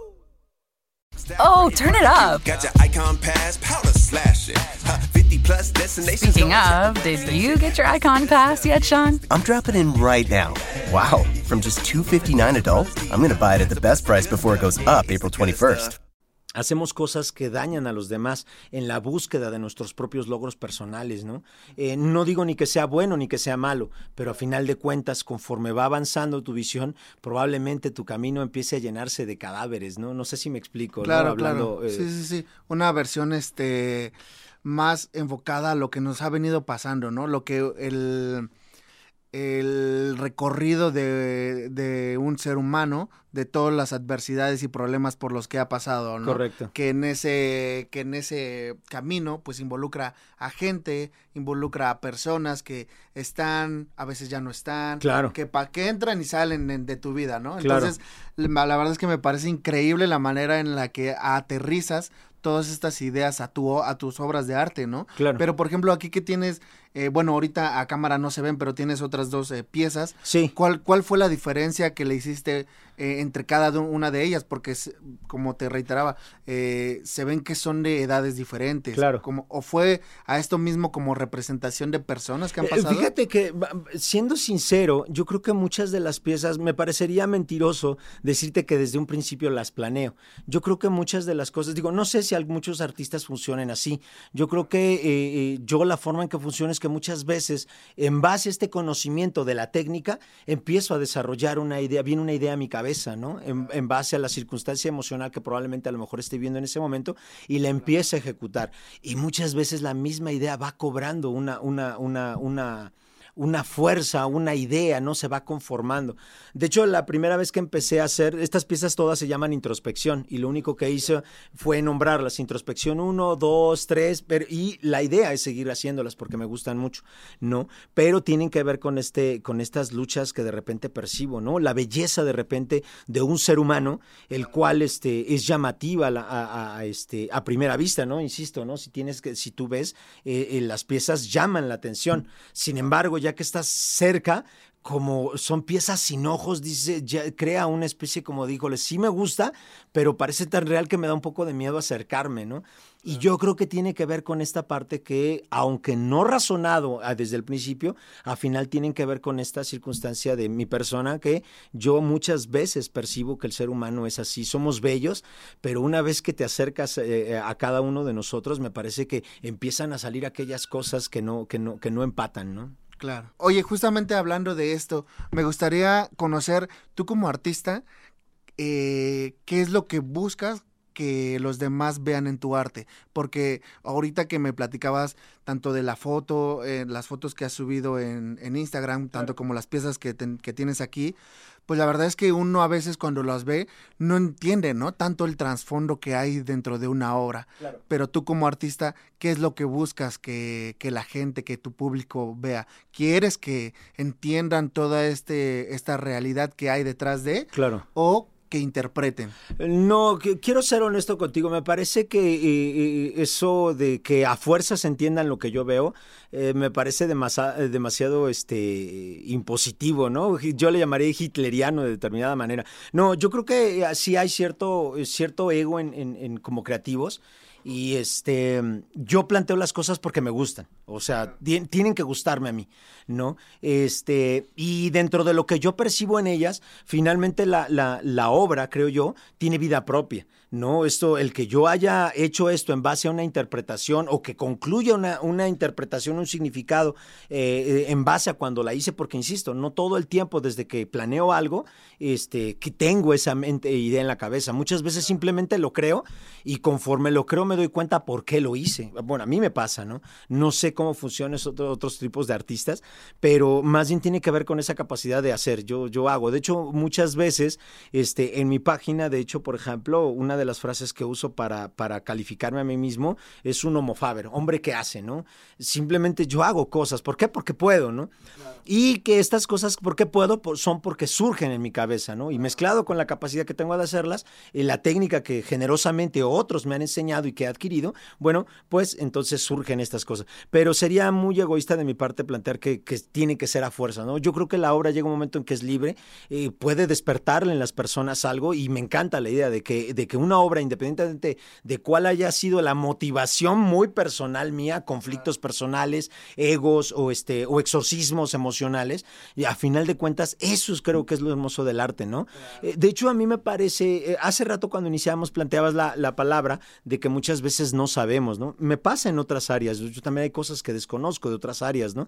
Oh, turn it up. Got your icon pass, powder slashing. Huh, 50 plus destinations. Speaking of, did you get your icon pass yet, Sean? I'm dropping in right now. Wow, from just 259 adult, I'm going to buy it at the best price before it goes up April 21st. Hacemos cosas que dañan a los demás en la búsqueda de nuestros propios logros personales, ¿no? Eh, no digo ni que sea bueno ni que sea malo, pero a final de cuentas, conforme va avanzando tu visión, probablemente tu camino empiece a llenarse de cadáveres, ¿no? No sé si me explico, ¿no? Claro, Hablando, claro. eh, Sí, sí, sí. Una versión este más enfocada a lo que nos ha venido pasando, ¿no? Lo que el, el recorrido de, de un ser humano, de todas las adversidades y problemas por los que ha pasado, ¿no? Correcto. Que en ese, que en ese camino, pues involucra a gente, involucra a personas que están, a veces ya no están, Claro. que pa, que entran y salen en- de tu vida, ¿no? Claro. Entonces, la la verdad es que me parece increíble la manera en la que aterrizas todas estas ideas a tu a tus obras de arte, ¿no? Claro. Pero por ejemplo, aquí que tienes eh, bueno, ahorita a cámara no se ven, pero tienes otras dos eh, piezas. Sí. ¿Cuál, ¿Cuál fue la diferencia que le hiciste eh, entre cada una de ellas? Porque, es- como te reiteraba, eh, se ven que son de edades diferentes. Claro. Como, ¿O fue a esto mismo como representación de personas que han Eh, pasado? Fíjate que, siendo sincero, yo creo que muchas de las piezas, me parecería mentiroso decirte que desde un principio las planeo. Yo creo que muchas de las cosas, digo, no sé si muchos artistas funcionen así. Yo creo que eh, eh, yo la forma en que funciona es que muchas veces, en base a este conocimiento de la técnica, empiezo a desarrollar una idea, viene una idea a mi cabeza, ¿no? En, en base a la circunstancia emocional que probablemente a lo mejor esté viendo en ese momento y la empiezo a ejecutar. Y muchas veces la misma idea va cobrando una, una, una, una, una fuerza, una idea, ¿no? Se va conformando. De hecho, la primera vez que empecé a hacer, estas piezas todas se llaman introspección y lo único que hice fue nombrarlas, introspección 1, 2, 3, y la idea es seguir haciéndolas porque me gustan mucho, ¿no? Pero tienen que ver con, este, con estas luchas que de repente percibo, ¿no? La belleza de repente de un ser humano, el cual este, es llamativa a, a, este, a primera vista, ¿no? Insisto, ¿no? Si, tienes que, si tú ves, eh, eh, las piezas llaman la atención. Sin embargo, ya que estás cerca, como son piezas sin ojos, dice, ya crea una especie como díjole, sí me gusta, pero parece tan real que me da un poco de miedo acercarme, ¿no? Y yo creo que tiene que ver con esta parte que, aunque no razonado ah, desde el principio, al final tienen que ver con esta circunstancia de mi persona que yo muchas veces percibo que el ser humano es así. Somos bellos, pero una vez que te acercas eh, a cada uno de nosotros, me parece que empiezan a salir aquellas cosas que no, que no, que no empatan, ¿no? Claro. Oye, justamente hablando de esto, me gustaría conocer, tú como artista, eh, qué es lo que buscas que los demás vean en tu arte. Porque ahorita que me platicabas tanto de la foto, eh, las fotos que has subido en, en Instagram, tanto como las piezas que, que tienes aquí, pues la verdad es que uno a veces cuando las ve no entiende, ¿no? Tanto el trasfondo que hay dentro de una obra. Pero tú como artista, ¿qué es lo que buscas que, que la gente, que tu público vea? ¿Quieres que entiendan toda este, esta realidad que hay detrás de? Claro. ¿O que interpreten? No, quiero ser honesto contigo. Me parece que eh, eh, eso de que a fuerzas entiendan lo que yo veo, eh, me parece demasiado este, impositivo, ¿no? Yo le llamaría hitleriano de determinada manera. No, yo creo que sí hay cierto, cierto ego en, en- en como creativos. Y este, yo planteo las cosas porque me gustan. O sea, tien- tienen que gustarme a mí, ¿no? Este, y dentro de lo que yo percibo en ellas, finalmente la, la, la obra, creo yo, tiene vida propia. No, esto, el que yo haya hecho esto en base a una interpretación o que concluya una, una interpretación, un significado eh, en base a cuando la hice, porque insisto, no todo el tiempo desde que planeo algo, este, que tengo esa mente, idea en la cabeza. Muchas veces simplemente lo creo y conforme lo creo me doy cuenta por qué lo hice. Bueno, a mí me pasa, ¿no? No sé cómo funcionan otros tipos de artistas, pero más bien tiene que ver con esa capacidad de hacer. Yo, yo hago. De hecho, muchas veces, este, en mi página, de hecho, por ejemplo, una de de las frases que uso para, para calificarme a mí mismo es un homofaber, hombre que hace, ¿no? Simplemente yo hago cosas. ¿Por qué? Porque puedo, ¿no? Y que estas cosas, ¿por qué puedo? Son porque surgen en mi cabeza, ¿no? Y mezclado con la capacidad que tengo de hacerlas, y la técnica que generosamente otros me han enseñado y que he adquirido, bueno, pues entonces surgen estas cosas. Pero sería muy egoísta de mi parte plantear que, que tiene que ser a fuerza, ¿no? Yo creo que la obra llega un momento en que es libre, eh, puede despertarle en las personas algo y me encanta la idea de que, de que una obra, independientemente de cuál haya sido la motivación muy personal mía, conflictos personales, egos o, este, o exorcismos emocionales, y a final de cuentas eso es, creo que es lo hermoso del arte, ¿no? Eh, de hecho, a mí me parece, eh, hace rato cuando iniciamos planteabas la, la palabra de que muchas veces no sabemos, ¿no? Me pasa en otras áreas, yo también hay cosas que desconozco de otras áreas, ¿no?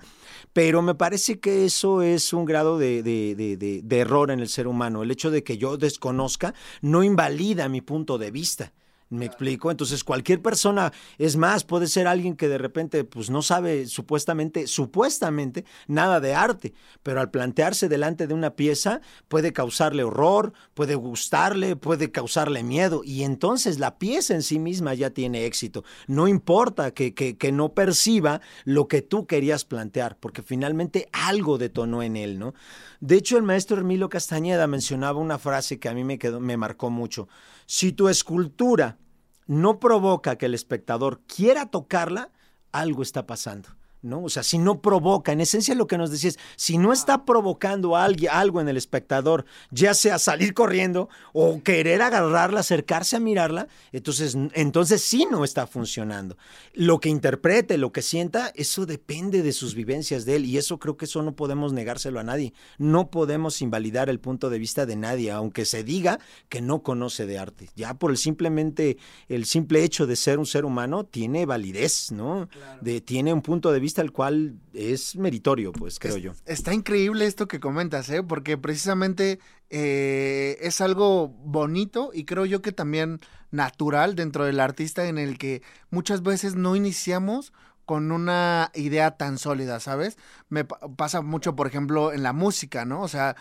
Pero me parece que eso es un grado de, de- de- de- de error en el ser humano. El hecho de que yo desconozca no invalida mi punto de vista. ¿Me explico? Entonces cualquier persona, es más, puede ser alguien que de repente pues no sabe supuestamente, supuestamente nada de arte, pero al plantearse delante de una pieza puede causarle horror, puede gustarle, puede causarle miedo y entonces la pieza en sí misma ya tiene éxito. No importa que, que, que no perciba lo que tú querías plantear, porque finalmente algo detonó en él, ¿no? De hecho, el maestro Hermilo Castañeda mencionaba una frase que a mí me, quedó, me marcó mucho. Si tu escultura no provoca que el espectador quiera tocarla, algo está pasando. ¿No? O sea, si no provoca, en esencia lo que nos decía es, si no está provocando a alguien, algo en el espectador, ya sea salir corriendo o querer agarrarla, acercarse a mirarla, entonces, entonces sí no está funcionando. Lo que interprete, lo que sienta, eso depende de sus vivencias de él y eso creo que eso no podemos negárselo a nadie. No podemos invalidar el punto de vista de nadie, aunque se diga que no conoce de arte. Ya por el simplemente, el simple hecho de ser un ser humano tiene validez, ¿no? De, tiene un punto de vista el cual es meritorio, pues creo yo. Está increíble esto que comentas, ¿eh? Porque precisamente eh, es algo bonito y creo yo que también natural dentro del artista en el que muchas veces no iniciamos con una idea tan sólida, ¿sabes? Me pa- pasa mucho, por ejemplo, en la música, ¿no? O sea,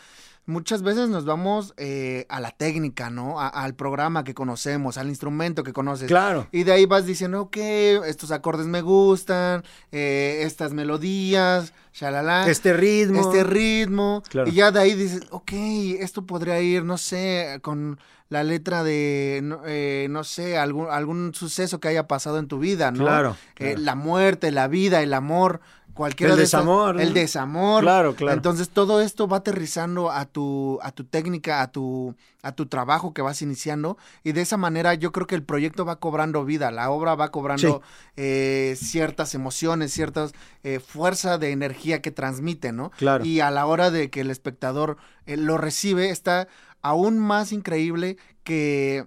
muchas veces nos vamos eh, a la técnica, ¿no? A- al programa que conocemos, al instrumento que conoces. Claro. Y de ahí vas diciendo, ok, estos acordes me gustan, eh, estas melodías, shalala. Este ritmo. Este ritmo. Claro. Y ya de ahí dices, ok, esto podría ir, no sé, con la letra de, no, eh, no sé, algún, algún suceso que haya pasado en tu vida, ¿no? Claro, Eh, claro. la muerte, la vida, el amor, cualquiera El de desamor, ¿no? El desamor. Claro, claro. Entonces todo esto va aterrizando a tu, a tu técnica, a tu, a tu trabajo que vas iniciando. Y de esa manera yo creo que el proyecto va cobrando vida, la obra va cobrando eh, ciertas emociones, ciertas eh, fuerza de energía que transmite, ¿no? Claro. Y a la hora de que el espectador eh, lo recibe, está aún más increíble que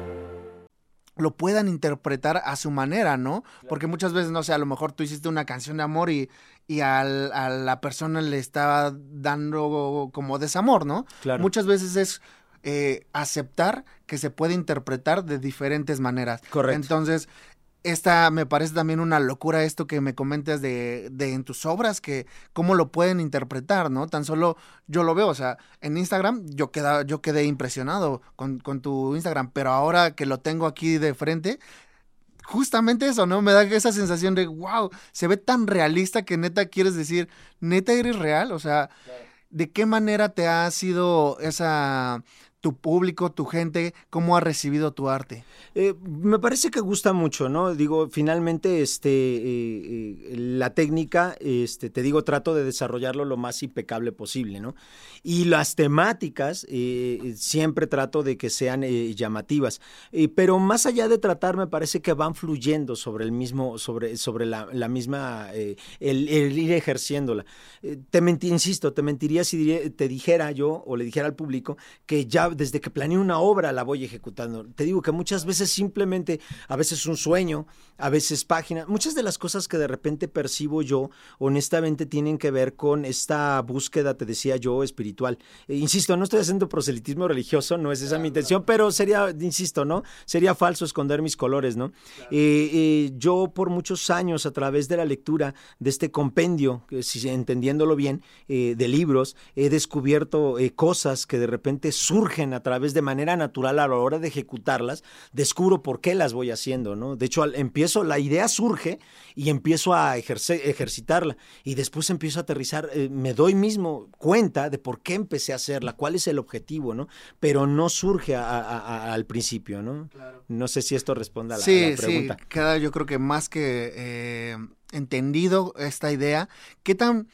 Lo puedan interpretar a su manera, ¿no? Porque muchas veces, no sé, a lo mejor tú hiciste una canción de amor y, y al- a la persona le estaba dando como desamor, ¿no? Claro. Muchas veces es eh, aceptar que se puede interpretar de diferentes maneras. Correcto. Entonces, esta me parece también una locura esto que me comentas de, de en tus obras, que cómo lo pueden interpretar, ¿no? Tan solo yo lo veo, o sea, en Instagram yo, queda, yo quedé impresionado con, con tu Instagram, pero ahora que lo tengo aquí de frente, justamente eso, ¿no? Me da esa sensación de, wow, se ve tan realista que neta quieres decir, neta eres real, o sea, ¿de qué manera te ha sido esa tu público, tu gente, cómo ha recibido tu arte? Eh, me parece que gusta mucho, ¿no? Digo, finalmente, este, eh, eh, la técnica, este, te digo, trato de desarrollarlo lo más impecable posible, ¿no? Y las temáticas, siempre trato de que sean llamativas. pero más allá de tratar, me parece que van fluyendo sobre el mismo, sobre, sobre la, la misma, el, ir ejerciéndola. te mentí, insisto, te mentiría si te dijera yo o le dijera al público que ya desde que planeo una obra la voy ejecutando. Te digo que muchas veces simplemente, a veces un sueño, a veces páginas, muchas de las cosas que de repente percibo yo, honestamente, tienen que ver con esta búsqueda, te decía yo, espiritual. Eh, insisto, no estoy haciendo proselitismo religioso, no es esa mi intención, pero sería, insisto, ¿no? Sería falso esconder mis colores, ¿no? Eh, eh, yo por muchos años, a través de la lectura de este compendio, si, entendiéndolo bien, de libros, he descubierto cosas que de repente surgen a través de manera natural a la hora de ejecutarlas, descubro por qué las voy haciendo, ¿no? De hecho, empiezo, la idea surge y empiezo a ejercitarla y después empiezo a aterrizar, me doy mismo cuenta de por qué empecé a hacerla, cuál es el objetivo, ¿no? Pero no surge al principio, ¿no? No sé si esto responde a la, pregunta. Sí, queda yo creo que más que eh, entendido esta idea. ¿Qué tan,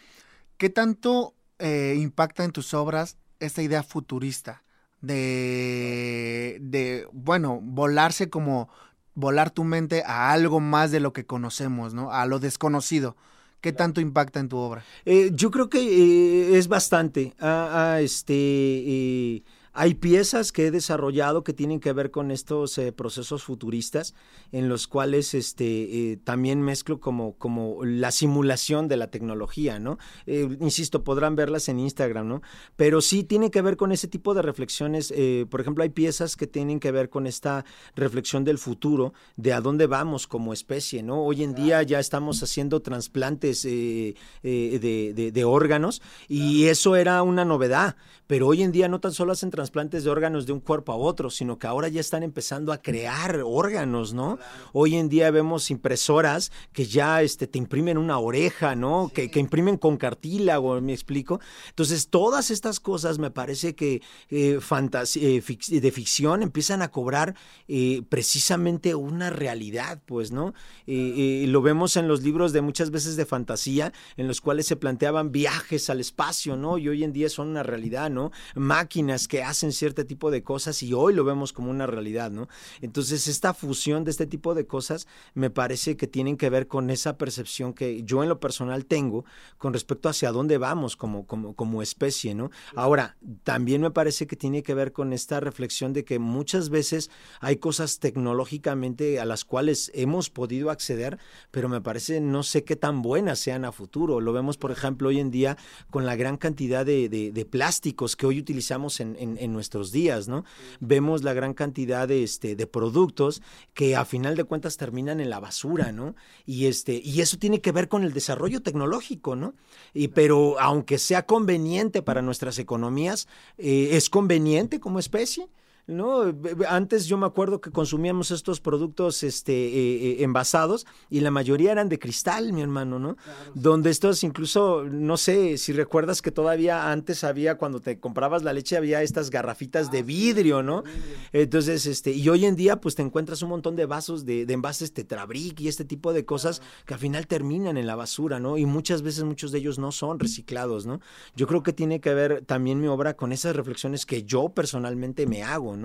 qué tanto eh, impacta en tus obras esta idea futurista? de, de, bueno, volarse como volar tu mente a algo más de lo que conocemos, ¿no? A lo desconocido. ¿Qué tanto impacta en tu obra? Eh, yo creo que eh, es bastante. Ah, ah, este, eh, hay piezas que he desarrollado que tienen que ver con estos eh, procesos futuristas, en los cuales este, eh, también mezclo como, como la simulación de la tecnología, ¿no? Eh, insisto, podrán verlas en Instagram, ¿no? Pero sí tiene que ver con ese tipo de reflexiones. por ejemplo, hay piezas que tienen que ver con esta reflexión del futuro, de a dónde vamos como especie, ¿no? Hoy en día ya estamos haciendo trasplantes de, de, órganos y eso era una novedad, pero hoy en día no tan solo hacen trasplantes, trasplantes de órganos de un cuerpo a otro, sino que ahora ya están empezando a crear órganos, ¿no? Hoy en día vemos impresoras que ya este, te imprimen una oreja, ¿no? Que, imprimen con cartílago, me explico. Entonces, todas estas cosas me parece que eh, eh de ficción empiezan a cobrar eh, precisamente una realidad, pues, ¿no? Eh, lo vemos en los libros de muchas veces de fantasía, en los cuales se planteaban viajes al espacio, ¿no? Y hoy en día son una realidad, ¿no? Máquinas que hacen cierto tipo de cosas y hoy lo vemos como una realidad, ¿no? Entonces, esta fusión de este tipo de cosas me parece que tienen que ver con esa percepción que yo en lo personal tengo con respecto hacia dónde vamos como, como, como especie, ¿no? Ahora, también me parece que tiene que ver con esta reflexión de que muchas veces hay cosas tecnológicamente a las cuales hemos podido acceder, pero me parece no sé qué tan buenas sean a futuro. Lo vemos, por ejemplo, hoy en día con la gran cantidad de, plásticos que hoy utilizamos en, en nuestros días, ¿no? Vemos la gran cantidad de, este, de productos que a final de cuentas terminan en la basura, ¿no? Y, este, y eso tiene que ver con el desarrollo tecnológico, ¿no? Y, pero aunque sea conveniente para nuestras economías, eh, ¿es conveniente como especie? ¿No? Antes yo me acuerdo que consumíamos estos productos este, eh, eh, envasados y la mayoría eran de cristal, mi hermano, ¿no? Donde estos incluso, no sé si recuerdas que todavía antes había, cuando te comprabas la leche, había estas garrafitas de ah, vidrio, ¿no? Entonces, este, y hoy en día pues te encuentras un montón de vasos de, de envases tetrabric y este tipo de cosas que al final terminan en la basura, ¿no? Y muchas veces muchos de ellos no son reciclados, ¿no? Yo creo que tiene que ver también mi obra con esas reflexiones que yo personalmente me hago,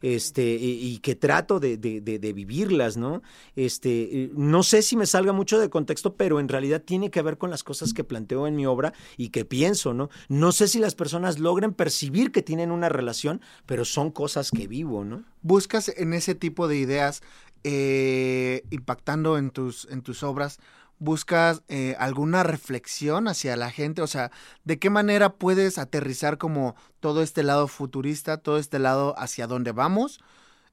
Este, y, que trato de, vivirlas, ¿no? Este, eh, no sé si me salga mucho de contexto, pero en realidad tiene que ver con las cosas que planteo en mi obra y que pienso, ¿no? No sé si las personas logren percibir que tienen una relación, pero son cosas que vivo, ¿no? Buscas en ese tipo de ideas, eh, impactando en tus, en tus obras, buscas eh, alguna reflexión hacia la gente? O sea, ¿de qué manera puedes aterrizar como todo este lado futurista, todo este lado hacia dónde vamos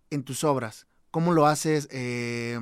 en tus obras? ¿Cómo lo haces? Eh,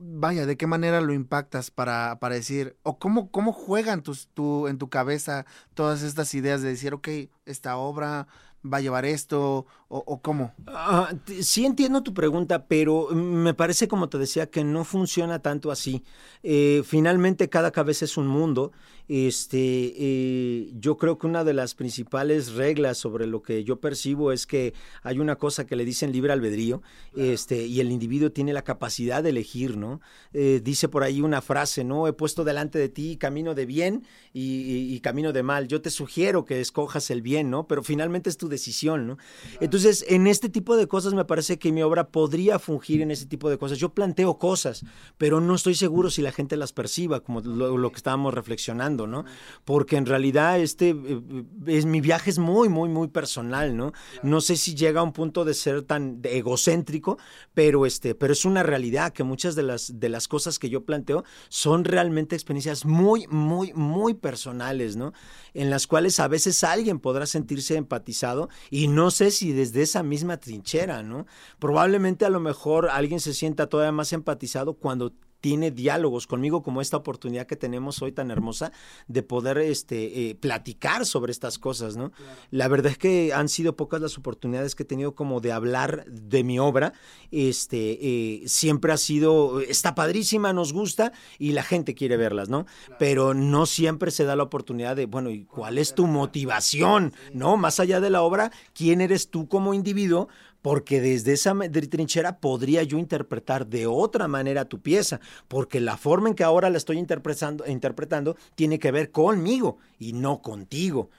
vaya, ¿de qué manera lo impactas para, para decir, o cómo, cómo juegan tus, tu, en tu cabeza todas estas ideas de decir, ok, esta obra va a llevar esto o, cómo? Ah, sí entiendo tu pregunta, pero me parece, como te decía, que no funciona tanto así. Eh, finalmente, cada cabeza es un mundo. Este, eh, yo creo que una de las principales reglas sobre lo que yo percibo es que hay una cosa que le dicen libre albedrío, este, y el individuo tiene la capacidad de elegir, ¿no? Eh, dice por ahí una frase, ¿no? He puesto delante de ti camino de bien y, y, camino de mal. Yo te sugiero que escojas el bien, ¿no? Pero finalmente es tu decisión, ¿no? Entonces, en este tipo de cosas me parece que mi obra podría fungir en ese tipo de cosas. Yo planteo cosas, pero no estoy seguro si la gente las perciba, como lo, que estábamos reflexionando, ¿no? Porque en realidad este eh, es mi viaje es muy, muy, muy personal, ¿no? No sé si llega a un punto de ser tan egocéntrico, pero este, pero es una realidad que muchas de las de las cosas que yo planteo son realmente experiencias muy, muy, muy personales, ¿no? En las cuales a veces alguien podrá sentirse empatizado y no sé si desde esa misma trinchera, ¿no? Probablemente a lo mejor alguien se sienta todavía más empatizado cuando tiene diálogos conmigo como esta oportunidad que tenemos hoy tan hermosa de poder este, eh, platicar sobre estas cosas, ¿no? La verdad es que han sido pocas las oportunidades que he tenido como de hablar de mi obra, este, eh, siempre ha sido, está padrísima, nos gusta y la gente quiere verlas, ¿no? Pero no siempre se da la oportunidad de, bueno, ¿y cuál es tu motivación? ¿No? Más allá de la obra, ¿quién eres tú como individuo porque desde esa trinchera podría yo interpretar de otra manera tu pieza, porque la forma en que ahora la estoy interpretando, interpretando tiene que ver conmigo y no contigo.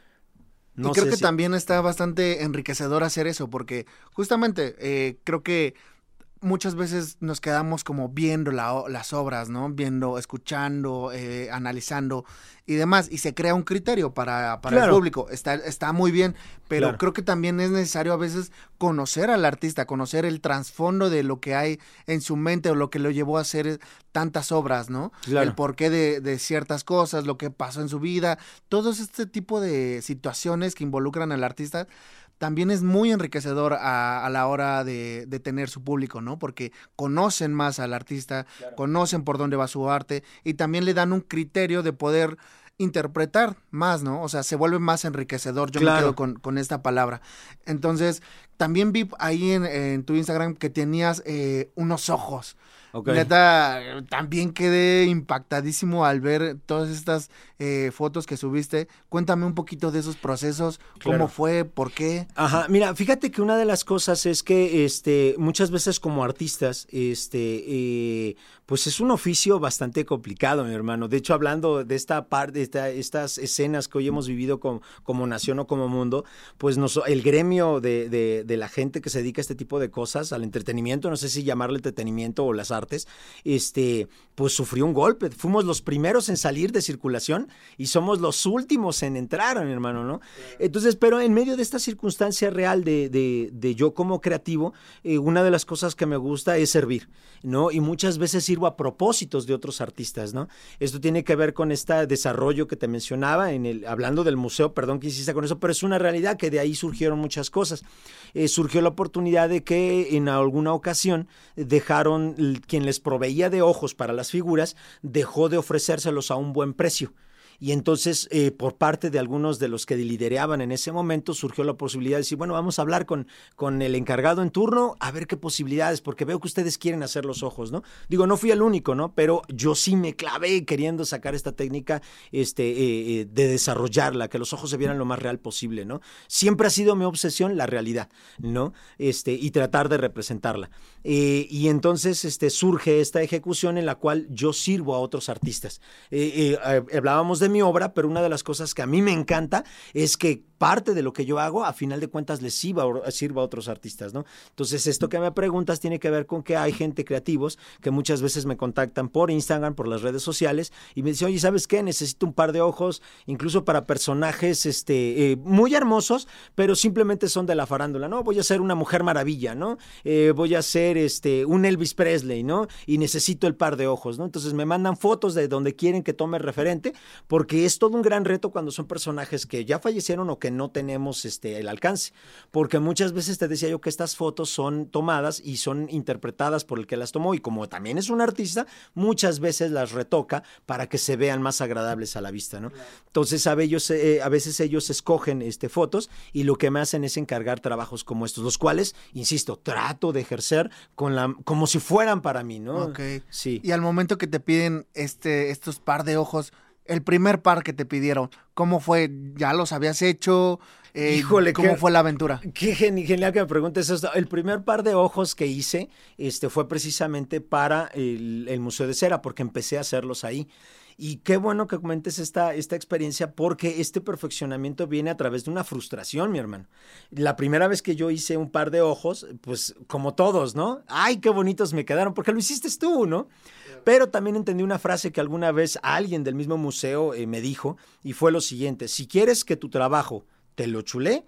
y creo que también está bastante enriquecedor hacer eso, porque justamente eh, creo que muchas veces nos quedamos como viendo las obras, ¿no? Viendo, escuchando, eh, analizando y demás, y se crea un criterio para, para el público. Está, está muy bien, pero creo que también es necesario a veces conocer al artista, conocer el trasfondo de lo que hay en su mente o lo que lo llevó a hacer tantas obras, ¿no? El porqué de, de ciertas cosas, lo que pasó en su vida, todo este tipo de situaciones que involucran al artista también es muy enriquecedor a, la hora de, tener su público, ¿no? Porque conocen más al artista, conocen por dónde va su arte y también le dan un criterio de poder interpretar más, ¿no? O sea, se vuelve más enriquecedor. Yo me quedo con, esta palabra. Entonces, también vi ahí en, tu Instagram que tenías eh, unos ojos. Neta, también quedé impactadísimo al ver todas estas eh, fotos que subiste. Cuéntame un poquito de esos procesos, cómo fue, por qué. Ajá, mira, fíjate que una de las cosas es que este, muchas veces como artistas, este, eh, pues es un oficio bastante complicado, mi hermano. De hecho, hablando de esta parte, de estas escenas que hoy hemos vivido como, como nación o como mundo, pues nos, el gremio de, de, de la gente que se dedica a este tipo de cosas, al entretenimiento, no sé si llamarle entretenimiento o las artes, este, pues sufrió un golpe. Fuimos los primeros en salir de circulación y somos los últimos en entrar, mi hermano, ¿no? Entonces, pero en medio de esta circunstancia real de, de, yo como creativo, eh, una de las cosas que me gusta es servir, ¿no? Y muchas veces sirvo a propósitos de otros artistas, ¿no? Esto tiene que ver con este desarrollo que te mencionaba, en el, hablando del museo, perdón que hiciste con eso, pero es una realidad que de ahí surgieron muchas cosas. Eh, surgió la oportunidad de que en alguna ocasión dejaron quien les proveía de ojos para las figuras dejó de ofrecérselos a un buen precio. Y entonces, eh, por parte de algunos de los que lidereaban en ese momento, surgió la posibilidad de decir, bueno, vamos a hablar con, con el encargado en turno, a ver qué posibilidades, porque veo que ustedes quieren hacer los ojos, ¿no? Digo, no fui el único, ¿no? Pero yo sí me clavé queriendo sacar esta técnica este, eh, eh, de desarrollarla, que los ojos se vieran lo más real posible, ¿no? Siempre ha sido mi obsesión la realidad, ¿no? Este, y tratar de representarla. y entonces este, surge esta ejecución en la cual yo sirvo a otros artistas. hablábamos de mi obra, pero una de las cosas que a mí me encanta es que parte de lo que yo hago, a final de cuentas, les sirva, sirva a otros artistas, ¿no? Entonces, esto que me preguntas tiene que ver con que hay gente creativos que muchas veces me contactan por Instagram, por las redes sociales, y me dicen, oye, ¿sabes qué? Necesito un par de ojos, incluso para personajes este, eh, muy hermosos, pero simplemente son de la farándula, ¿no? Voy a ser una mujer maravilla, ¿no? Eh, voy a ser este, un Elvis Presley, ¿no? Y necesito el par de ojos, ¿no? Entonces me mandan fotos de donde quieren que tome referente, porque es todo un gran reto cuando son personajes que ya fallecieron o que no tenemos este, el alcance. Porque muchas veces te decía yo que estas fotos son tomadas y son interpretadas por el que las tomó y como también es un artista, muchas veces las retoca para que se vean más agradables a la vista, ¿no? Entonces a, ellos, eh, a veces ellos escogen este, fotos y lo que me hacen es encargar trabajos como estos, los cuales, insisto, trato de ejercer con la, como si fueran para mí, ¿no? Ok. Sí. Y al momento que te piden este, estos par de ojos, el primer par que te pidieron, ¿cómo fue? ¿Ya los habías hecho? Eh, Híjole, ¿Cómo qué- fue la aventura? Qué geni- genial que me preguntes esto. El primer par de ojos que hice este, fue precisamente para el, el Museo de Cera, porque empecé a hacerlos ahí. Y qué bueno que comentes esta, esta experiencia, porque este perfeccionamiento viene a través de una frustración, mi hermano. La primera vez que yo hice un par de ojos, pues como todos, ¿no? Ay, qué bonitos me quedaron, porque lo hiciste tú, ¿no? Pero también entendí una frase que alguna vez alguien del mismo museo eh, me dijo, y fue lo siguiente, si quieres que tu trabajo te lo chulé,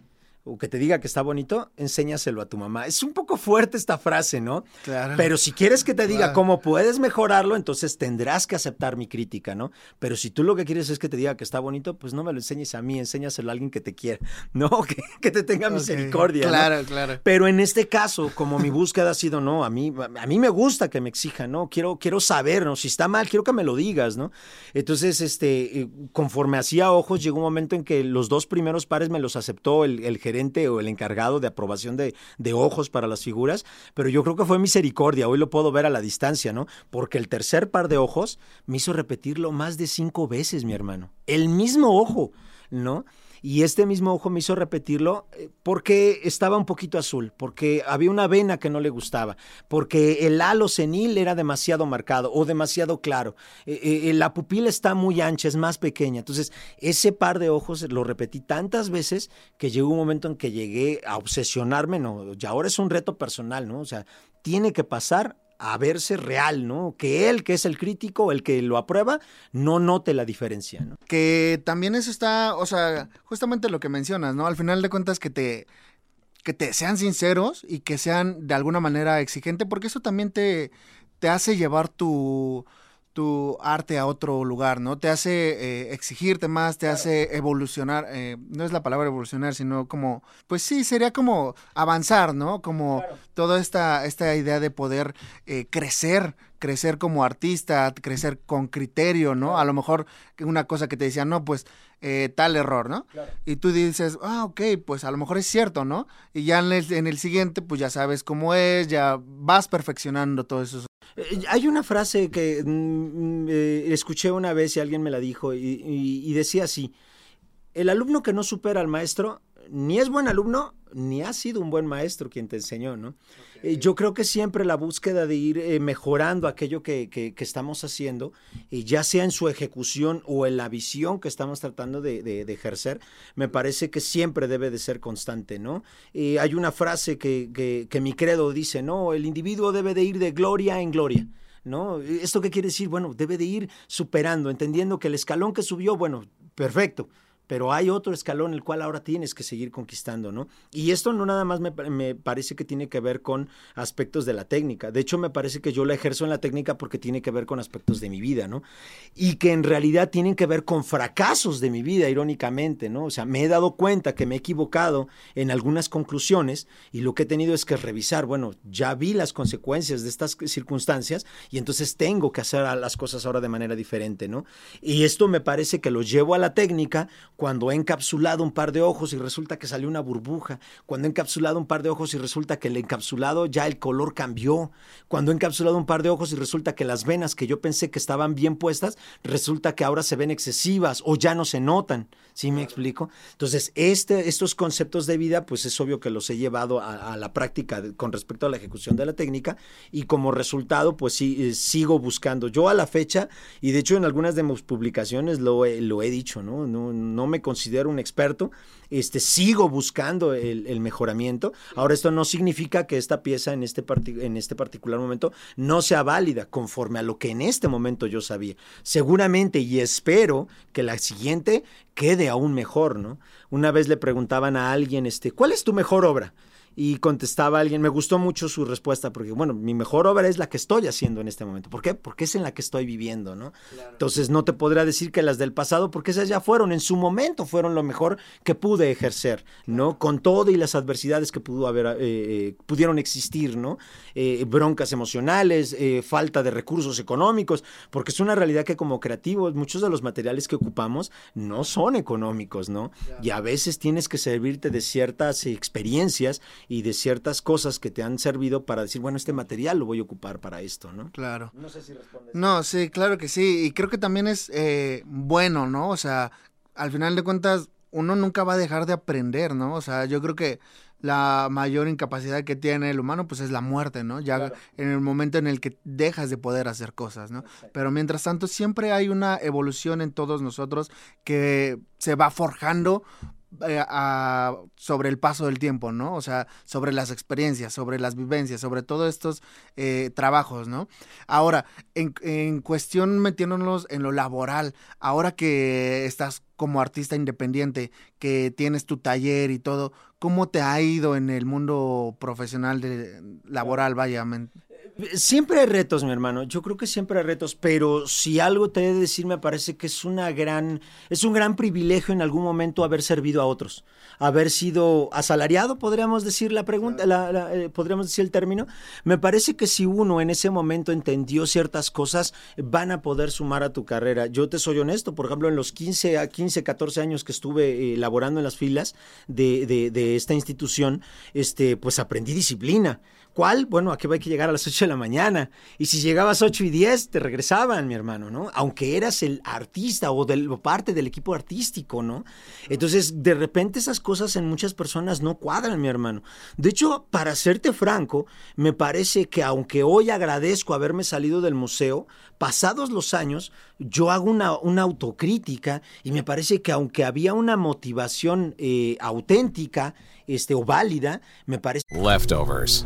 o que te diga que está bonito, enséñaselo a tu mamá. Es un poco fuerte esta frase, ¿no? Claro. Pero si quieres que te diga Claro. cómo puedes mejorarlo, entonces tendrás que aceptar mi crítica, ¿no? Pero si tú lo que quieres es que te diga que está bonito, pues no me lo enseñes a mí, enséñaselo a alguien que te quiera, ¿no? Que, que te tenga misericordia. Claro, claro. Pero en este caso, como mi búsqueda ha sido, no, a mí, a mí me gusta que me exijan, ¿no? Quiero, quiero saber, ¿no? Si está mal, quiero que me lo digas, ¿no? Entonces, este, eh, conforme hacía ojos, llegó un momento en que los dos primeros pares me los aceptó el, el gerente o el encargado de aprobación de, ojos para las figuras, pero yo creo que fue misericordia, hoy lo puedo ver a la distancia, ¿no? Porque el tercer par de ojos me hizo repetirlo más de cinco veces, mi hermano. El mismo ojo, ¿no? Y este mismo ojo me hizo repetirlo eh, porque estaba un poquito azul, porque había una vena que no le gustaba, porque el halo senil era demasiado marcado o demasiado claro. Eh, eh, la pupila está muy ancha, es más pequeña. Entonces, ese par de ojos lo repetí tantas veces que llegó un momento en que llegué a obsesionarme, ¿no? Y ahora es un reto personal, ¿no? O sea, tiene que pasar a verse real, ¿no? Que él, que es el crítico, el que lo aprueba, no note la diferencia, ¿no? Que también eso está, o sea, justamente lo que mencionas, ¿no? Al final de cuentas que te que te sean sinceros y que sean de alguna manera exigente, porque eso también te, te hace llevar tu, tu arte a otro lugar, ¿no? Te hace eh, exigirte más, te hace evolucionar, eh, no es la palabra evolucionar, sino como, pues sí, sería como avanzar, ¿no? Como toda esta, esta idea de poder eh, crecer, crecer como artista, crecer con criterio, ¿no? A lo mejor una cosa que te decían, no, pues eh, tal error, ¿no? Y tú dices, ah, ok, pues a lo mejor es cierto, ¿no? Y ya en el, en el siguiente, pues ya sabes cómo es, ya vas perfeccionando todo eso. Eh, Hay una frase que mm, eh, escuché una vez y alguien me la dijo y- y decía así, el alumno que no supera al maestro ni es buen alumno ni ha sido un buen maestro quien te enseñó, ¿no? Eh, yo creo que siempre la búsqueda de ir eh, mejorando aquello que, que- que estamos haciendo, y ya sea en su ejecución o en la visión que estamos tratando de, de- de ejercer, me parece que siempre debe de ser constante, ¿no? Eh, hay una frase que, que- que mi credo dice, ¿no? El individuo debe de ir de gloria en gloria. ¿No? ¿Esto qué quiere decir? Bueno, debe de ir superando, entendiendo que el escalón que subió, bueno, perfecto, pero hay otro escalón el cual ahora tienes que seguir conquistando, ¿no? Y esto no nada más me, me, parece que tiene que ver con aspectos de la técnica. De hecho, me parece que yo la ejerzo en la técnica porque tiene que ver con aspectos de mi vida, ¿no? Y que en realidad tienen que ver con fracasos de mi vida, irónicamente, ¿no? O sea, me he dado cuenta que me he equivocado en algunas conclusiones y lo que he tenido es que revisar, bueno, ya vi las consecuencias de estas circunstancias y entonces tengo que hacer las cosas ahora de manera diferente, ¿no? Y esto me parece que lo llevo a la técnica cuando he encapsulado un par de ojos y resulta que salió una burbuja, cuando he encapsulado un par de ojos y resulta que el encapsulado ya el color cambió, cuando he encapsulado un par de ojos y resulta que las venas que yo pensé que estaban bien puestas, resulta que ahora se ven excesivas o ya no se notan, ¿sí me explico? Entonces, este, estos conceptos de vida, pues es obvio que los he llevado a, la práctica con respecto a la ejecución de la técnica y como resultado, pues sí, eh, sigo buscando. Yo a la fecha, y de hecho en algunas de mis publicaciones lo he, lo he dicho, ¿no? No, me considero un experto, este, sigo buscando el, el, mejoramiento. Ahora, esto no significa que esta pieza en este, en este particular momento no sea válida conforme a lo que en este momento yo sabía. Seguramente y espero que la siguiente quede aún mejor, ¿no? Una vez le preguntaban a alguien, este, ¿cuál es tu mejor obra? Y contestaba alguien, me gustó mucho su respuesta, porque bueno, mi mejor obra es la que estoy haciendo en este momento. ¿Por qué? Porque es en la que estoy viviendo, ¿no? Entonces no te podría decir que las del pasado, porque esas ya fueron, en su momento fueron lo mejor que pude ejercer, ¿no? Con todo y las adversidades que pudo haber, eh, eh, pudieron existir, ¿no? Eh, broncas emocionales, falta de recursos económicos, porque es una realidad que como creativos, muchos de los materiales que ocupamos no son económicos, ¿no? Y a veces tienes que servirte de ciertas experiencias y de ciertas cosas que te han servido para decir, bueno, este material lo voy a ocupar para esto, ¿no? Claro. No sé si respondes. No, sí, claro que sí. Y creo que también es eh, bueno, ¿no? O sea, al final de cuentas, uno nunca va a dejar de aprender, ¿no? O sea, yo creo que la mayor incapacidad que tiene el humano, pues es la muerte, ¿no? Ya en el momento en el que dejas de poder hacer cosas, ¿no? Pero mientras tanto, siempre hay una evolución en todos nosotros que se va forjando a- sobre el paso del tiempo, ¿no? O sea, sobre las experiencias, sobre las vivencias, sobre todos estos eh, trabajos, ¿no? Ahora, en, en cuestión metiéndonos en lo laboral, ahora que estás como artista independiente, que tienes tu taller y todo, ¿cómo te ha ido en el mundo profesional de laboral, vaya? Siempre hay retos, mi hermano. Yo creo que siempre hay retos, pero si algo te he de decir, me parece que es una gran, es un gran privilegio en algún momento haber servido a otros, haber sido asalariado, podríamos decir la pregunta, la- la, eh, podríamos decir el término. Me parece que si uno en ese momento entendió ciertas cosas, van a poder sumar a tu carrera. Yo te soy honesto, por ejemplo, en los 15 a 15, 14 años que estuve eh, laborando en las filas de, de- de esta institución, este, pues aprendí disciplina. ¿Cuál? Bueno, aquí hay que llegar a las 8 de la mañana. Y si llegabas 8 y 10, te regresaban, mi hermano, ¿no? Aunque eras el artista o, del, parte del equipo artístico, ¿no? Entonces, de repente esas cosas en muchas personas no cuadran, mi hermano. De hecho, para serte franco, me parece que aunque hoy agradezco haberme salido del museo, pasados los años, yo hago una, una autocrítica y me parece que aunque había una motivación eh, auténtica este, o válida, me parece... Leftovers.